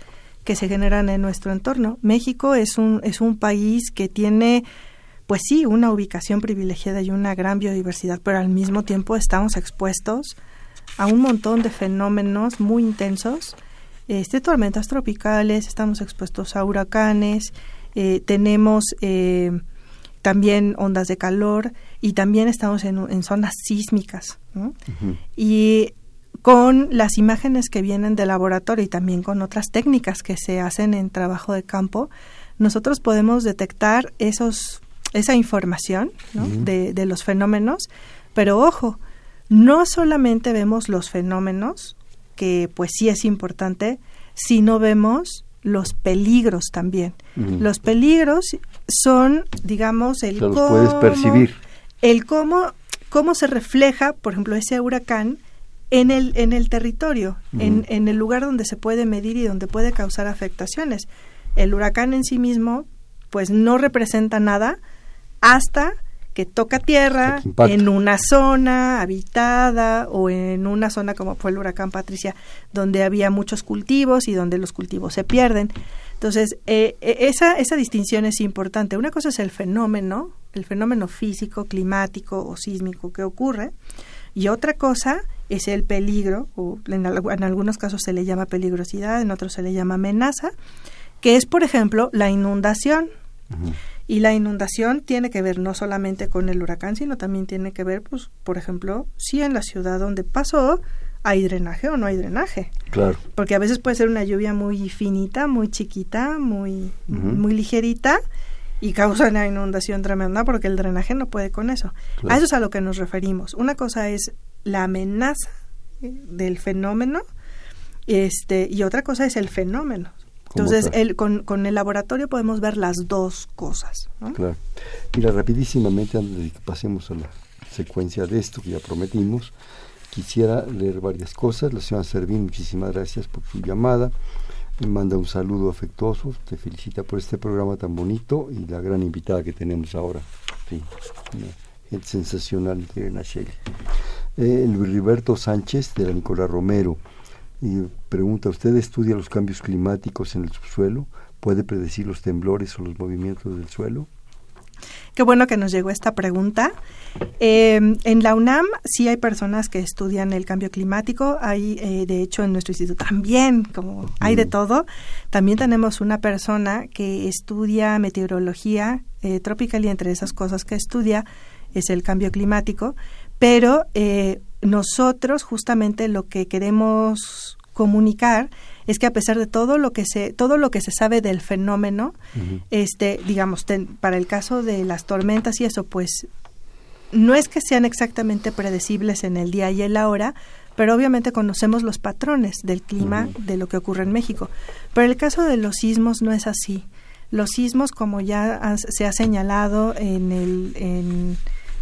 que se generan en nuestro entorno. México es un, es un país que tiene, pues sí, una ubicación privilegiada y una gran biodiversidad, pero al mismo tiempo estamos expuestos a un montón de fenómenos muy intensos este, tormentas tropicales, estamos expuestos a huracanes, eh, tenemos eh, también ondas de calor y también estamos en, zonas sísmicas. Y con las imágenes que vienen del laboratorio y también con otras técnicas que se hacen en trabajo de campo, nosotros podemos detectar esos, esa información de, de los fenómenos, pero ojo, no solamente vemos los fenómenos, que pues sí es importante, si no vemos los peligros también. Los peligros son, digamos, el cómo, puedes percibir. El cómo, cómo se refleja, por ejemplo, ese huracán en el, en el territorio, en, en el lugar donde se puede medir y donde puede causar afectaciones. El huracán en sí mismo, pues no representa nada hasta que toca tierra en una zona habitada o en una zona como fue el huracán Patricia, donde había muchos cultivos y donde los cultivos se pierden. Entonces, eh, eh, esa, esa distinción es importante. Una cosa es el fenómeno, el fenómeno físico, climático o sísmico que ocurre, y otra cosa es el peligro, o en, algunos casos se le llama peligrosidad, en otros se le llama amenaza, que es, por ejemplo, la inundación. Y la inundación tiene que ver no solamente con el huracán, sino también tiene que ver, pues, por ejemplo, si en la ciudad donde pasó hay drenaje o no hay drenaje. Claro. Porque a veces puede ser una lluvia muy finita, muy chiquita, muy, muy ligerita y causa una inundación tremenda porque el drenaje no puede con eso. A eso es a lo que nos referimos. Una cosa es la amenaza eh, del fenómeno este, y otra cosa es el fenómeno. Entonces, el, con, con, el laboratorio podemos ver las dos cosas. Claro. Mira, rapidísimamente, antes de que pasemos a la secuencia de esto que ya prometimos, quisiera leer varias cosas. La señora Servín, muchísimas gracias por su llamada. me manda un saludo afectuoso, te felicita por este programa tan bonito y la gran invitada que tenemos ahora. Sí, gente sensacional Nacheli. Eh, Luis Riberto Sánchez de la Nicolás Romero y pregunta, ¿usted estudia los cambios climáticos en el subsuelo? ¿Puede predecir los temblores o los movimientos del suelo? Qué bueno que nos llegó esta pregunta. Eh, en la UNAM sí hay personas que estudian el cambio climático. Hay, eh, de hecho, en nuestro instituto también, como hay de todo. También tenemos una persona que estudia meteorología eh, tropical y entre esas cosas que estudia es el cambio climático. Pero nosotros justamente lo que queremos comunicar es que a pesar de todo lo que se todo lo que se sabe del fenómeno, este, digamos, para el caso de las tormentas y eso, pues no es que sean exactamente predecibles en el día y en la hora, pero obviamente conocemos los patrones del clima de lo que ocurre en México. Pero el caso de los sismos no es así. Los sismos, como ya se ha señalado en el en,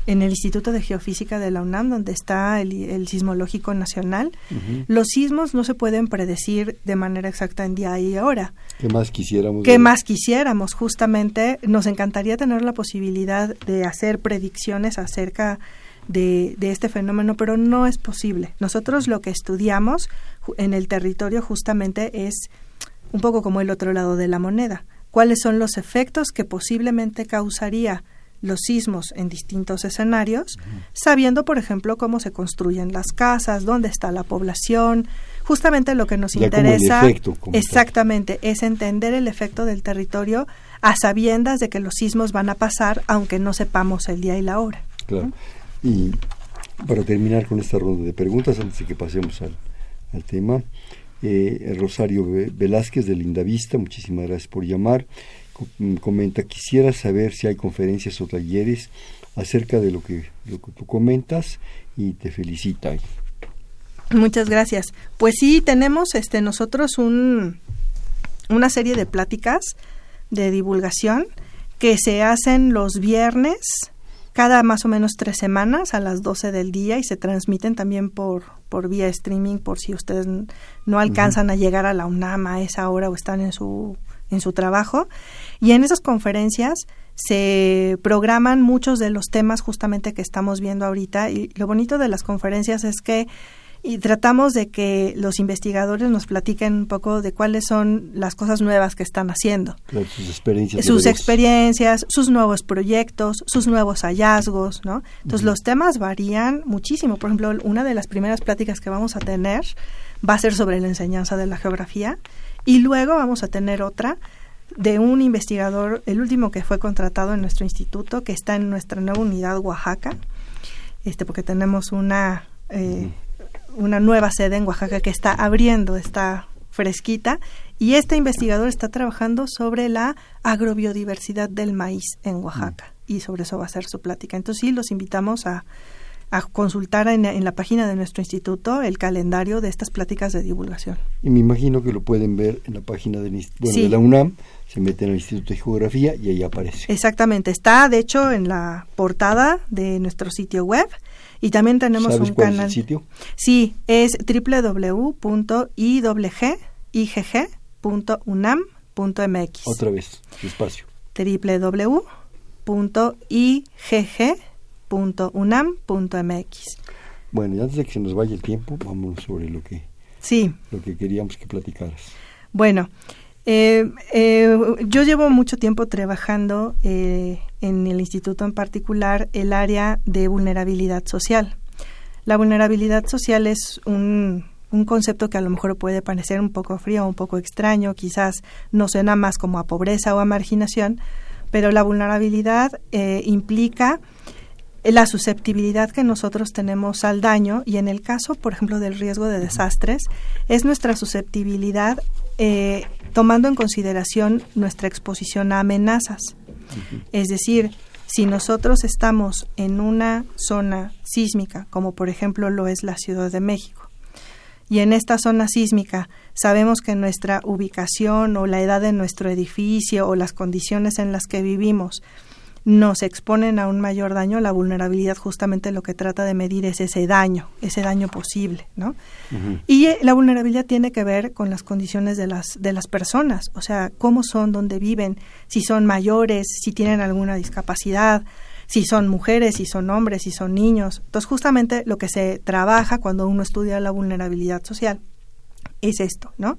en el Instituto de Geofísica de la UNAM, donde está el, Sismológico Nacional. Los sismos no se pueden predecir de manera exacta en día y hora. ¿Qué más quisiéramos? ¿Qué más quisiéramos? Justamente nos encantaría tener la posibilidad de hacer predicciones acerca de, de este fenómeno, pero no es posible. Nosotros lo que estudiamos en el territorio justamente es un poco como el otro lado de la moneda. ¿Cuáles son los efectos que posiblemente causaría los sismos en distintos escenarios, sabiendo, por ejemplo, cómo se construyen las casas, dónde está la población. Justamente lo que nos interesa exactamente es entender el efecto del territorio a sabiendas de que los sismos van a pasar, aunque no sepamos el día y la hora. Claro. Y para terminar con esta ronda de preguntas, antes de que pasemos al, al tema, eh, Rosario Velázquez de Linda Vista, muchísimas gracias por llamar. Comenta, quisiera saber si hay conferencias o talleres acerca de lo que, lo que tú comentas y te felicita. Muchas gracias. Pues sí, tenemos este nosotros un, una serie de pláticas de divulgación que se hacen los viernes cada más o menos tres semanas a las 12 del día y se transmiten también por, por vía streaming por si ustedes no alcanzan a llegar a la UNAM a esa hora o están en su en su trabajo y en esas conferencias se programan muchos de los temas justamente que estamos viendo ahorita y lo bonito de las conferencias es que y tratamos de que los investigadores nos platiquen un poco de cuáles son las cosas nuevas que están haciendo. sus experiencias. Sus experiencias, sus nuevos proyectos, sus nuevos hallazgos, ¿no? Entonces los temas varían muchísimo. Por ejemplo, una de las primeras pláticas que vamos a tener va a ser sobre la enseñanza de la geografía y luego vamos a tener otra de un investigador, el último que fue contratado en nuestro instituto, que está en nuestra nueva unidad Oaxaca, este, porque tenemos una, eh, una nueva sede en Oaxaca que está abriendo, está fresquita, y este investigador está trabajando sobre la agrobiodiversidad del maíz en Oaxaca, y sobre eso va a ser su plática. Entonces sí, los invitamos a, a consultar en, la página de nuestro instituto el calendario de estas pláticas de divulgación. Y me imagino que lo pueden ver en la página de, de la UNAM, se meten al Instituto de Geografía y ahí aparece. Exactamente, está de hecho en la portada de nuestro sitio web y también tenemos un cuál canal. Es el sitio? Sí, es www.iwg.unam.mx. Otra vez, despacio. www.igg .unam.mx. Bueno, y antes de que se nos vaya el tiempo, vamos sobre lo que, sí. lo que queríamos que platicaras. Bueno, eh, eh, yo llevo mucho tiempo trabajando eh, en el instituto en particular el área de vulnerabilidad social. La vulnerabilidad social es un, un concepto que a lo mejor puede parecer un poco frío, un poco extraño, quizás no suena más como a pobreza o a marginación, pero la vulnerabilidad implica la susceptibilidad que nosotros tenemos al daño y en el caso, por ejemplo, del riesgo de desastres, es nuestra susceptibilidad eh, tomando en consideración nuestra exposición a amenazas. Es decir, si nosotros estamos en una zona sísmica, como por ejemplo lo es la Ciudad de México, y en esta zona sísmica sabemos que nuestra ubicación o la edad de nuestro edificio o las condiciones en las que vivimos nos exponen a un mayor daño, la vulnerabilidad justamente lo que trata de medir es ese daño, ese daño posible, ¿no? Y eh, la vulnerabilidad tiene que ver con las condiciones de las, de las personas, o sea, cómo son, dónde viven, si son mayores, si tienen alguna discapacidad, si son mujeres, si son hombres, si son niños. Entonces, justamente lo que se trabaja cuando uno estudia la vulnerabilidad social es esto, ¿no?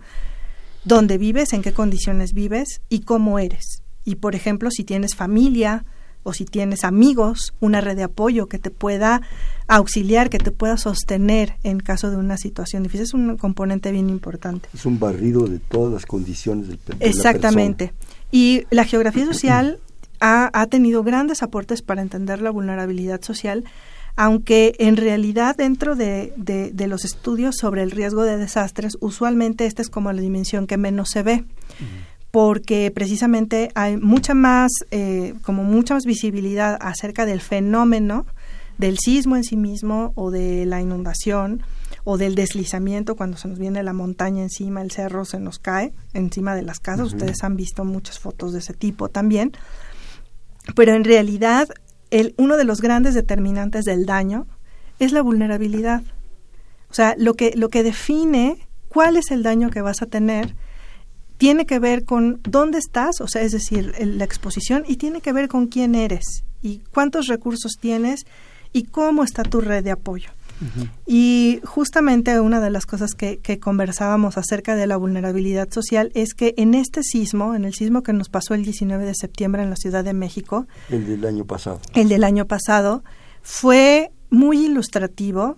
Dónde vives, en qué condiciones vives y cómo eres. Y, por ejemplo, si tienes familia, o si tienes amigos, una red de apoyo que te pueda auxiliar, que te pueda sostener en caso de una situación difícil. Es un componente bien importante. Es un barrido de todas las condiciones del Exactamente. y la geografía social ha, ha tenido grandes aportes para entender la vulnerabilidad social aunque en realidad dentro de, de, los estudios sobre el riesgo de desastres, usualmente esta es como la dimensión que menos se ve porque precisamente hay mucha más, eh, como mucha más visibilidad acerca del fenómeno del sismo en sí mismo o de la inundación o del deslizamiento cuando se nos viene la montaña encima, el cerro se nos cae encima de las casas. Ustedes han visto muchas fotos de ese tipo también. Pero en realidad el, uno de los grandes determinantes del daño es la vulnerabilidad. O sea, lo que, lo que define cuál es el daño que vas a tener tiene que ver con dónde estás, o sea, es decir, la exposición, y tiene que ver con quién eres y cuántos recursos tienes y cómo está tu red de apoyo. Y justamente una de las cosas que, que, conversábamos acerca de la vulnerabilidad social es que en este sismo, en el sismo que nos pasó el 19 de septiembre en la Ciudad de México, el del año pasado, el del año pasado, fue muy ilustrativo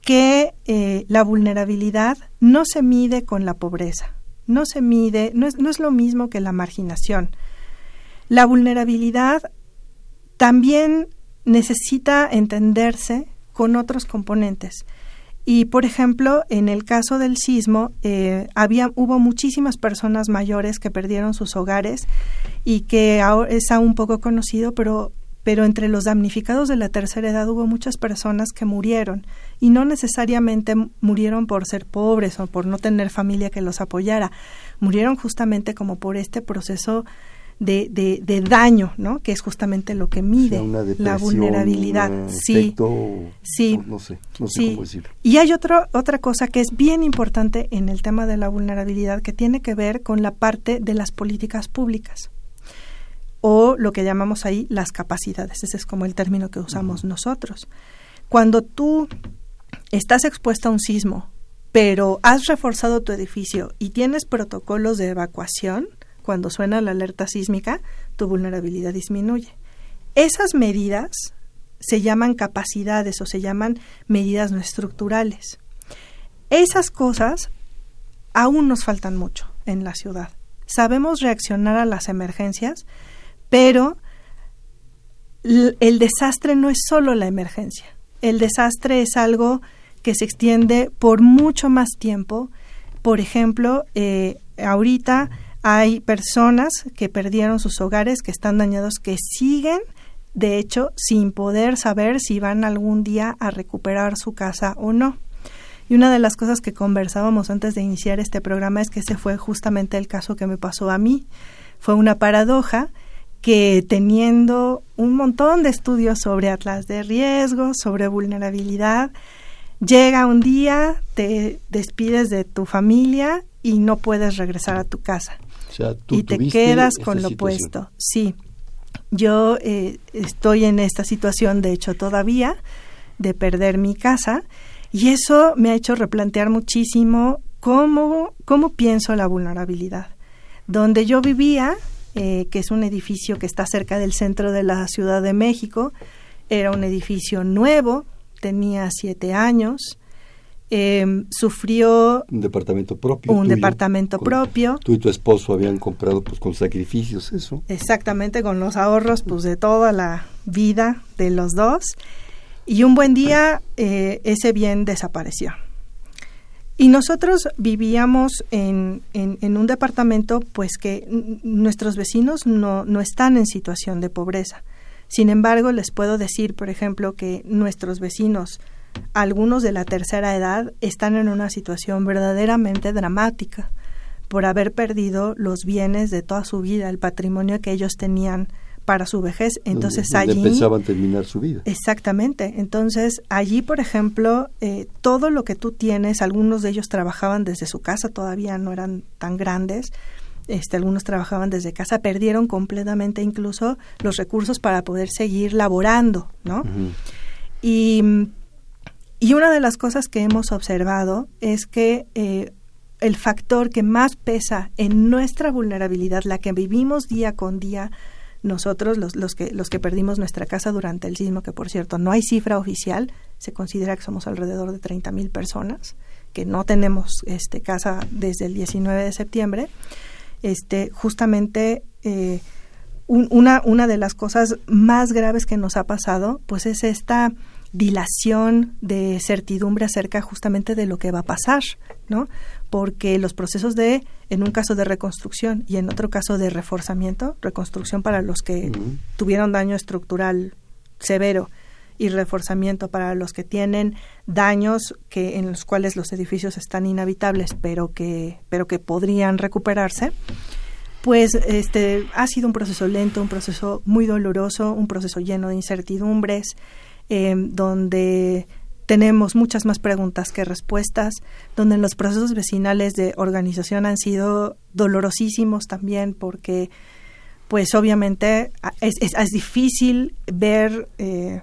que eh, la vulnerabilidad no se mide con la pobreza no se mide, no es, no es lo mismo que la marginación. La vulnerabilidad también necesita entenderse con otros componentes. Y, por ejemplo, en el caso del sismo, eh, había, hubo muchísimas personas mayores que perdieron sus hogares y que ahora es aún poco conocido, pero pero entre los damnificados de la tercera edad hubo muchas personas que murieron y no necesariamente murieron por ser pobres o por no tener familia que los apoyara, murieron justamente como por este proceso de, de, daño, ¿no? Que es justamente lo que mide la vulnerabilidad. sí, sí, no, sé, no sé cómo decirlo. Y hay otro, otra cosa que es bien importante en el tema de la vulnerabilidad que tiene que ver con la parte de las políticas públicas o lo que llamamos ahí las capacidades. Ese es como el término que usamos nosotros. Cuando tú estás expuesto a un sismo, pero has reforzado tu edificio y tienes protocolos de evacuación, cuando suena la alerta sísmica, tu vulnerabilidad disminuye. Esas medidas se llaman capacidades o se llaman medidas no estructurales. Esas cosas aún nos faltan mucho en la ciudad. Sabemos reaccionar a las emergencias, pero el desastre no es solo la emergencia. El desastre es algo que se extiende por mucho más tiempo. Por ejemplo, eh, ahorita hay personas que perdieron sus hogares, que están dañados, que siguen, de hecho, sin poder saber si van algún día a recuperar su casa o no. Y una de las cosas que conversábamos antes de iniciar este programa es que ese fue justamente el caso que me pasó a mí. Fue una paradoja que teniendo un montón de estudios sobre atlas de riesgo, sobre vulnerabilidad, llega un día, te despides de tu familia y no puedes regresar a tu casa. y te quedas con lo puesto. Sí, yo eh, estoy en esta situación, de hecho, todavía, de perder mi casa, y eso me ha hecho replantear muchísimo cómo, cómo pienso la vulnerabilidad. Donde yo vivía, eh, que es un edificio que está cerca del centro de la Ciudad de México. Era un edificio nuevo, tenía siete años. Em, sufrió un departamento propio. Un departamento propio. Tú y tu esposo habían comprado pues con sacrificios eso. Exactamente, con los ahorros pues de toda la vida de los dos. Y un buen día eh, ese bien desapareció. Y nosotros vivíamos en, en, un departamento pues que nuestros vecinos no, no están en situación de pobreza. Sin embargo, les puedo decir, por ejemplo, que nuestros vecinos, algunos de la tercera edad, están en una situación verdaderamente dramática por haber perdido los bienes de toda su vida, el patrimonio que ellos tenían para su vejez. Entonces donde, allí... pensaban terminar su vida. Exactamente. Entonces allí, por ejemplo, eh, todo lo que tú tienes, algunos de ellos trabajaban desde su casa, todavía no eran tan grandes. Este, algunos trabajaban desde casa, perdieron completamente incluso los recursos para poder seguir laborando, ¿no? y, y, una de las cosas que hemos observado es que eh, el factor que más pesa en nuestra vulnerabilidad, la que vivimos día con día, nosotros, los, los, que, los que perdimos nuestra casa durante el sismo, que por cierto no hay cifra oficial, se considera que somos alrededor de 30 mil personas, que no tenemos este, casa desde el 19 de septiembre, este, justamente eh, una, una de las cosas más graves que nos ha pasado, pues es esta dilación de certidumbre acerca justamente de lo que va a pasar, ¿no? Porque los procesos de, en un caso de reconstrucción y en otro caso de reforzamiento, reconstrucción para los que tuvieron daño estructural severo y reforzamiento para los que tienen daños que en los cuales los edificios están inhabitables, pero que pero que podrían recuperarse pues este ha sido un proceso lento, un proceso muy doloroso, un proceso lleno de incertidumbres, Em, donde tenemos muchas más preguntas que respuestas, donde los procesos vecinales de organización han sido dolorosísimos también porque pues obviamente es, es, difícil ver eh,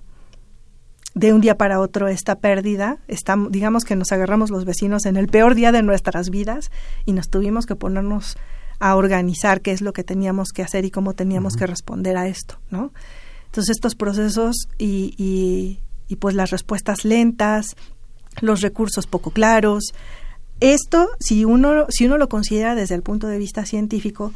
de un día para otro esta pérdida. Estamos, digamos que nos agarramos los vecinos en el peor día de nuestras vidas y nos tuvimos que ponernos a organizar qué es lo que teníamos que hacer y cómo teníamos que responder a esto, ¿no? Entonces estos procesos y, y, pues las respuestas lentas, los recursos poco claros, esto, si uno, si uno lo considera desde el punto de vista científico,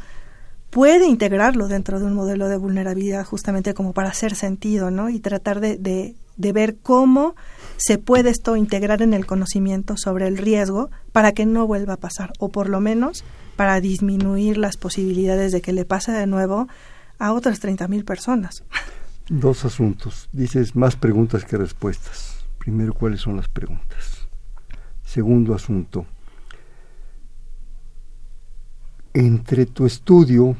puede integrarlo dentro de un modelo de vulnerabilidad justamente como para hacer sentido, ¿no? Y tratar de, de, de, ver cómo se puede esto integrar en el conocimiento sobre el riesgo para que no vuelva a pasar, o por lo menos para disminuir las posibilidades de que le pase de nuevo a otras 30.000 personas. Dos asuntos. Dices más preguntas que respuestas. Primero, ¿cuáles son las preguntas? Segundo asunto. Entre tu estudio,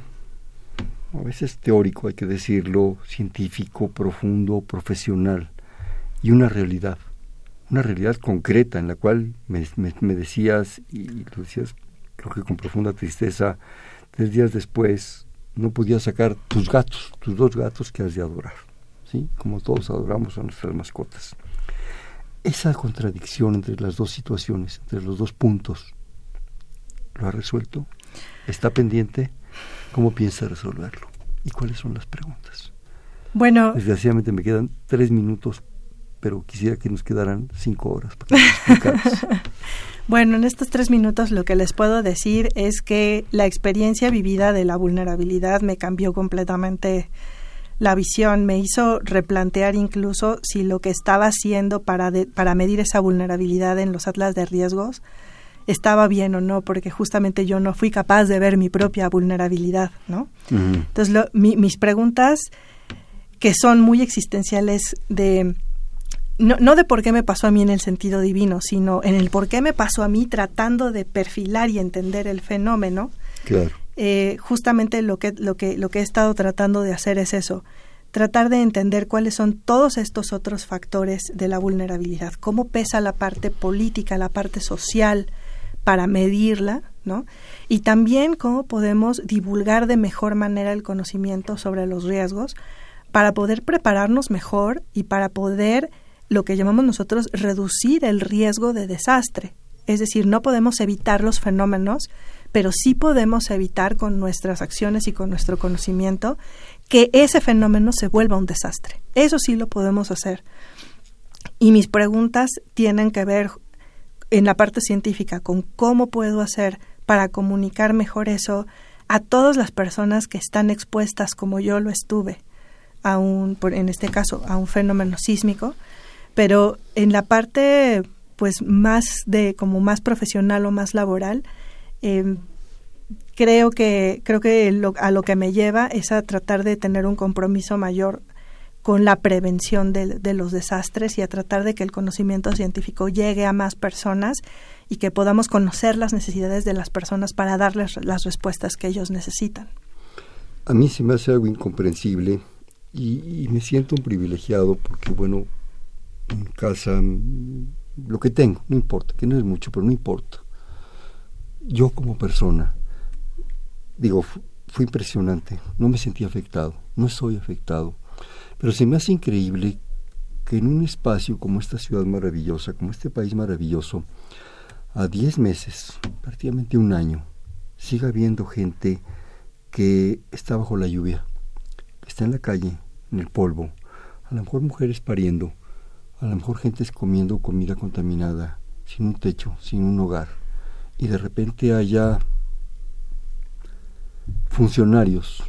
a veces teórico, hay que decirlo, científico, profundo, profesional, y una realidad, una realidad concreta en la cual me, decías, y lo decías creo que con profunda tristeza, tres días después, no podías sacar tus gatos, tus dos gatos que has de adorar, ¿sí? Como todos adoramos a nuestras mascotas. Esa contradicción entre las dos situaciones, entre los dos puntos, ¿lo ha resuelto? ¿Está pendiente? ¿Cómo piensa resolverlo? ¿Y cuáles son las preguntas? Bueno. Desgraciadamente me quedan tres minutos, pero quisiera que nos quedaran cinco horas para que (laughs) Bueno, en estos tres minutos lo que les puedo decir es que la experiencia vivida de la vulnerabilidad me cambió completamente la visión, me hizo replantear incluso si lo que estaba haciendo para, para medir esa vulnerabilidad en los atlas de riesgos estaba bien o no, porque justamente yo no fui capaz de ver mi propia vulnerabilidad, ¿no? Entonces, mis preguntas, que son muy existenciales de no, no de por qué me pasó a mí en el sentido divino, sino en el por qué me pasó a mí tratando de perfilar y entender el fenómeno. Claro. Eh, justamente lo que, lo, que, lo que he estado tratando de hacer es eso, tratar de entender cuáles son todos estos otros factores de la vulnerabilidad, cómo pesa la parte política, la parte social para medirla, ¿no? Y también cómo podemos divulgar de mejor manera el conocimiento sobre los riesgos para poder prepararnos mejor y para poder lo que llamamos nosotros reducir el riesgo de desastre. Es decir, no podemos evitar los fenómenos, pero sí podemos evitar con nuestras acciones y con nuestro conocimiento que ese fenómeno se vuelva un desastre. Eso sí lo podemos hacer. Y mis preguntas tienen que ver en la parte científica con cómo puedo hacer para comunicar mejor eso a todas las personas que están expuestas como yo lo estuve a un, en este caso, a un fenómeno sísmico, pero en la parte pues más de como más profesional o más laboral em, creo que creo que a lo que me lleva es a tratar de tener un compromiso mayor con la prevención de, de, los desastres y a tratar de que el conocimiento científico llegue a más personas y que podamos conocer las necesidades de las personas para darles las respuestas que ellos necesitan. a mí se me hace algo incomprensible y, me siento un privilegiado porque, bueno, en casa mm, lo que tengo, no importa, que no es mucho, pero no importa. Yo como persona, digo, fue impresionante, no me sentí afectado, no soy afectado, pero se me hace increíble que en un espacio como esta ciudad maravillosa, como este país maravilloso, a diez meses, prácticamente un año, siga habiendo gente que está bajo la lluvia, que está en la calle, en el polvo, a lo mejor mujeres pariendo, a lo mejor gente comiendo comida contaminada, sin un techo, sin un hogar, y de repente haya funcionarios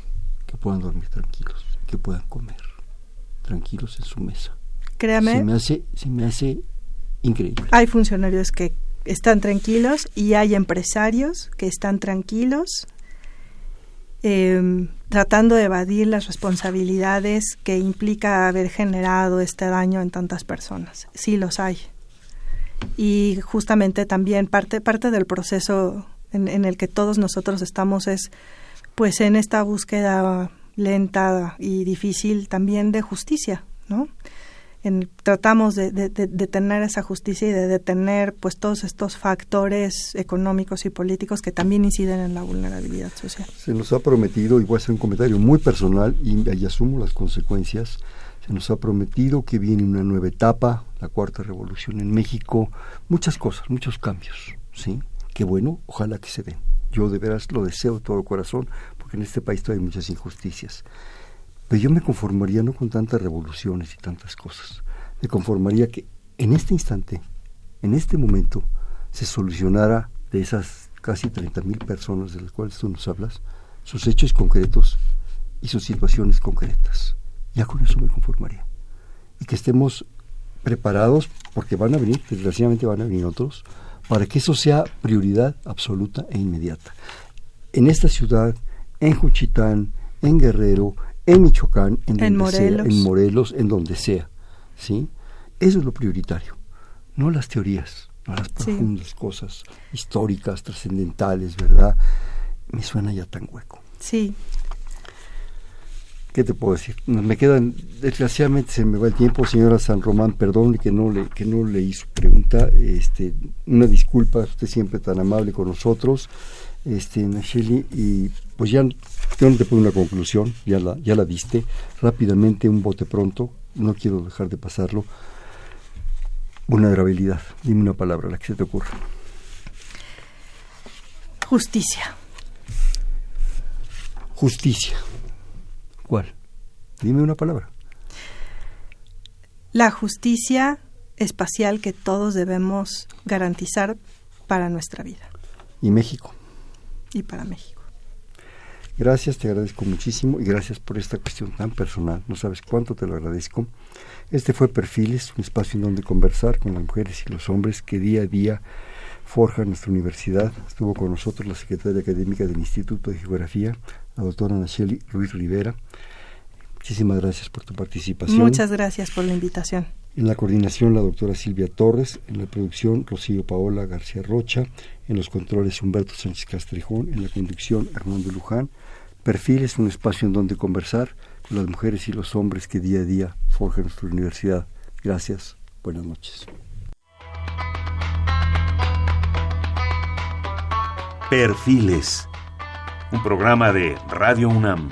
que puedan dormir tranquilos, que puedan comer tranquilos en su mesa. Créame. Se me hace, se me hace increíble. Hay funcionarios que están tranquilos y hay empresarios que están tranquilos eh, tratando de evadir las responsabilidades que implica haber generado este daño en tantas personas. Sí los hay. Y justamente también parte, parte del proceso en, en el que todos nosotros estamos es pues en esta búsqueda lenta y difícil también de justicia, ¿no? Tratamos de, tener esa justicia y de detener pues todos estos factores económicos y políticos que también inciden en la vulnerabilidad social. Se nos ha prometido, y voy a hacer un comentario muy personal y, y asumo las consecuencias, se nos ha prometido que viene una nueva etapa, la cuarta revolución en México, muchas cosas, muchos cambios, ¿sí? Qué bueno, ojalá que se den. Yo de veras lo deseo de todo corazón, porque en este país todavía hay muchas injusticias. Pero yo me conformaría no con tantas revoluciones y tantas cosas. Me conformaría que en este instante, en este momento, se solucionara de esas casi 30.000 personas de las cuales tú nos hablas, sus hechos concretos y sus situaciones concretas. Ya con eso me conformaría. Y que estemos preparados, porque van a venir, desgraciadamente van a venir otros, para que eso sea prioridad absoluta e inmediata. En esta ciudad, en Juchitán, en Guerrero, en Michoacán, en, Morelos. en Morelos, en donde sea. ¿sí? Eso es lo prioritario, no las teorías, no las profundas cosas históricas, trascendentales, ¿verdad? Me suena ya tan hueco. Sí. ¿Qué te puedo decir? Me quedan, desgraciadamente se me va el tiempo, señora San Román, perdón que no le, que no leí su pregunta, este, una disculpa, usted siempre tan amable con nosotros este, Nacheli, y pues ya yo no te pongo una conclusión, ya la, ya la diste, rápidamente un bote pronto, no quiero dejar de pasarlo. Vulnerabilidad, dime una palabra, la que se te ocurra. Justicia. Justicia. ¿Cuál? Dime una palabra. La justicia espacial que todos debemos garantizar para nuestra vida. ¿Y México? Y para México. Gracias, te agradezco muchísimo y gracias por esta cuestión tan personal. No sabes cuánto te lo agradezco. Este fue Perfiles, un espacio en donde conversar con las mujeres y los hombres que día a día forjan nuestra universidad. Estuvo con nosotros la secretaria académica del Instituto de Geografía, la doctora Nacheli Ruiz Rivera. Muchísimas gracias por tu participación. Muchas gracias por la invitación. En la coordinación la doctora Silvia Torres, en la producción Rocío Paola García Rocha, en los controles Humberto Sánchez Castrejón, en la conducción Armando Luján. Perfil es un espacio en donde conversar con las mujeres y los hombres que día a día forjan nuestra universidad. Gracias, buenas noches. Perfiles, un programa de Radio UNAM.